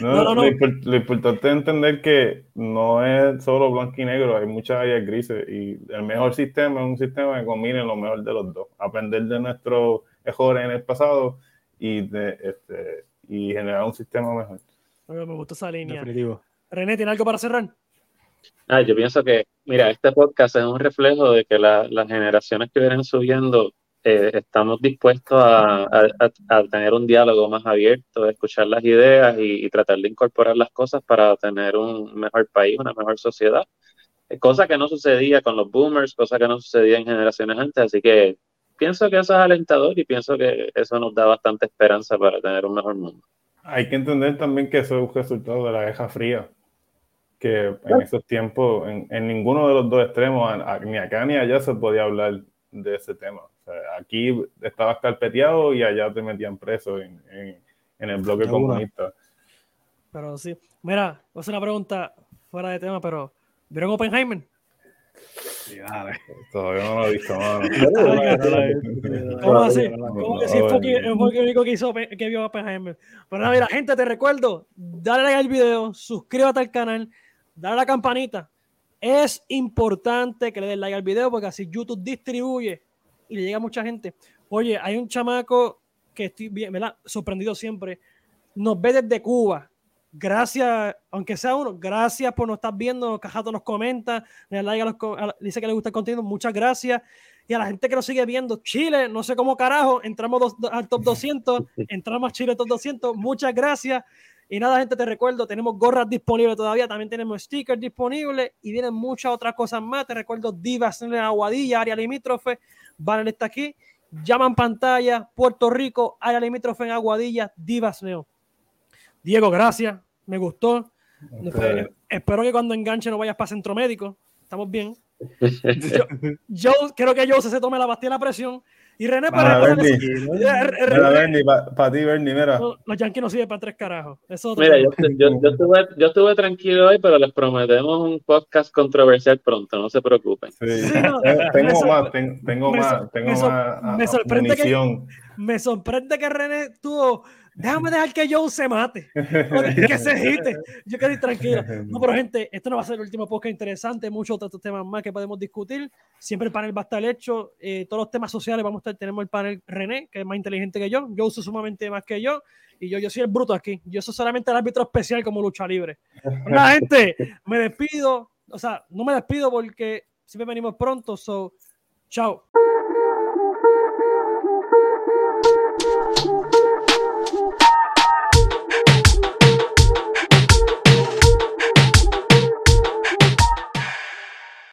no, no, no, Lo, importante es entender que no es solo blanco y negro, hay muchas áreas grises y el mejor sistema es un sistema que combine lo mejor de los dos. Aprender de nuestros errores en el pasado y, de, este, y generar un sistema mejor. me gusta esa línea. René, ¿tiene algo para cerrar? Ah, yo pienso que, mira, este podcast es un reflejo de que las generaciones que vienen subiendo eh, estamos dispuestos a, tener un diálogo más abierto, a escuchar las ideas y, tratar de incorporar las cosas para tener un mejor país, una mejor sociedad. Eh, cosa que no sucedía con los boomers, cosa que no sucedía en generaciones antes, así que pienso que eso es alentador y pienso que eso nos da bastante esperanza para tener un mejor mundo. Hay que entender también que eso es un resultado de la Guerra Fría, que en esos tiempos, en, ninguno de los dos extremos, ni acá ni allá se podía hablar de ese tema aquí estabas carpeteado y allá te metían preso en, en, el bloque comunista. Pero sí, mira, voy a hacer una pregunta fuera de tema, pero ¿vieron Oppenheimer? Sí. Todavía no lo he visto, mano. [LAUGHS] ¿Cómo así? ¿Cómo que sí fue, el único que, hizo, que vio Oppenheimer? Pero nada, mira, gente, te recuerdo, dale like al video, suscríbete al canal, dale a la campanita. Es importante que le den like al video porque así YouTube distribuye y le llega a mucha gente. Oye, hay un chamaco que estoy bien, ¿verdad? Sorprendido siempre. Nos ve desde Cuba. Gracias, aunque sea uno, gracias por nos estar viendo. Cajato nos comenta, le dice que le gusta el contenido. Muchas gracias. Y a la gente que nos sigue viendo, Chile, no sé cómo carajo, entramos al top 200, [LAUGHS] entramos a Chile top 200. Muchas gracias. Y nada, gente, te recuerdo, tenemos gorras disponibles todavía, también tenemos stickers disponibles y vienen muchas otras cosas más. Te recuerdo Divas en Aguadilla, área limítrofe. Banner está aquí. Llaman pantalla, Puerto Rico, área limítrofe en Aguadilla, Divas Neo. Diego, gracias. Me gustó. Espero que cuando enganche no vayas para centro médico. Estamos bien. [LAUGHS] Yo, creo que yo se tome la pastilla de la presión y René para, para, Bernie, para ti, Bernie, mira. Los Yankees no sirven para tres carajos. mira, yo, yo, estuve, yo, estuve, tranquilo hoy, pero les prometemos un podcast controversial pronto, no se preocupen. Sí. tengo, más, tengo, más, tengo más. Me sorprende, que, me sorprende que René tuvo déjame dejar que Joe se mate, que se agite. Yo quedé tranquila. No, pero gente, esto no va a ser el último podcast interesante, muchos otros temas más que podemos discutir. Siempre el panel va a estar hecho, eh, todos los temas sociales vamos a estar, tenemos el panel René, que es más inteligente que yo, Joe es sumamente más que yo, y yo, yo soy el bruto aquí. Yo soy solamente el árbitro especial como lucha libre. La gente, me despido, o sea, no me despido porque siempre venimos pronto, so, chao.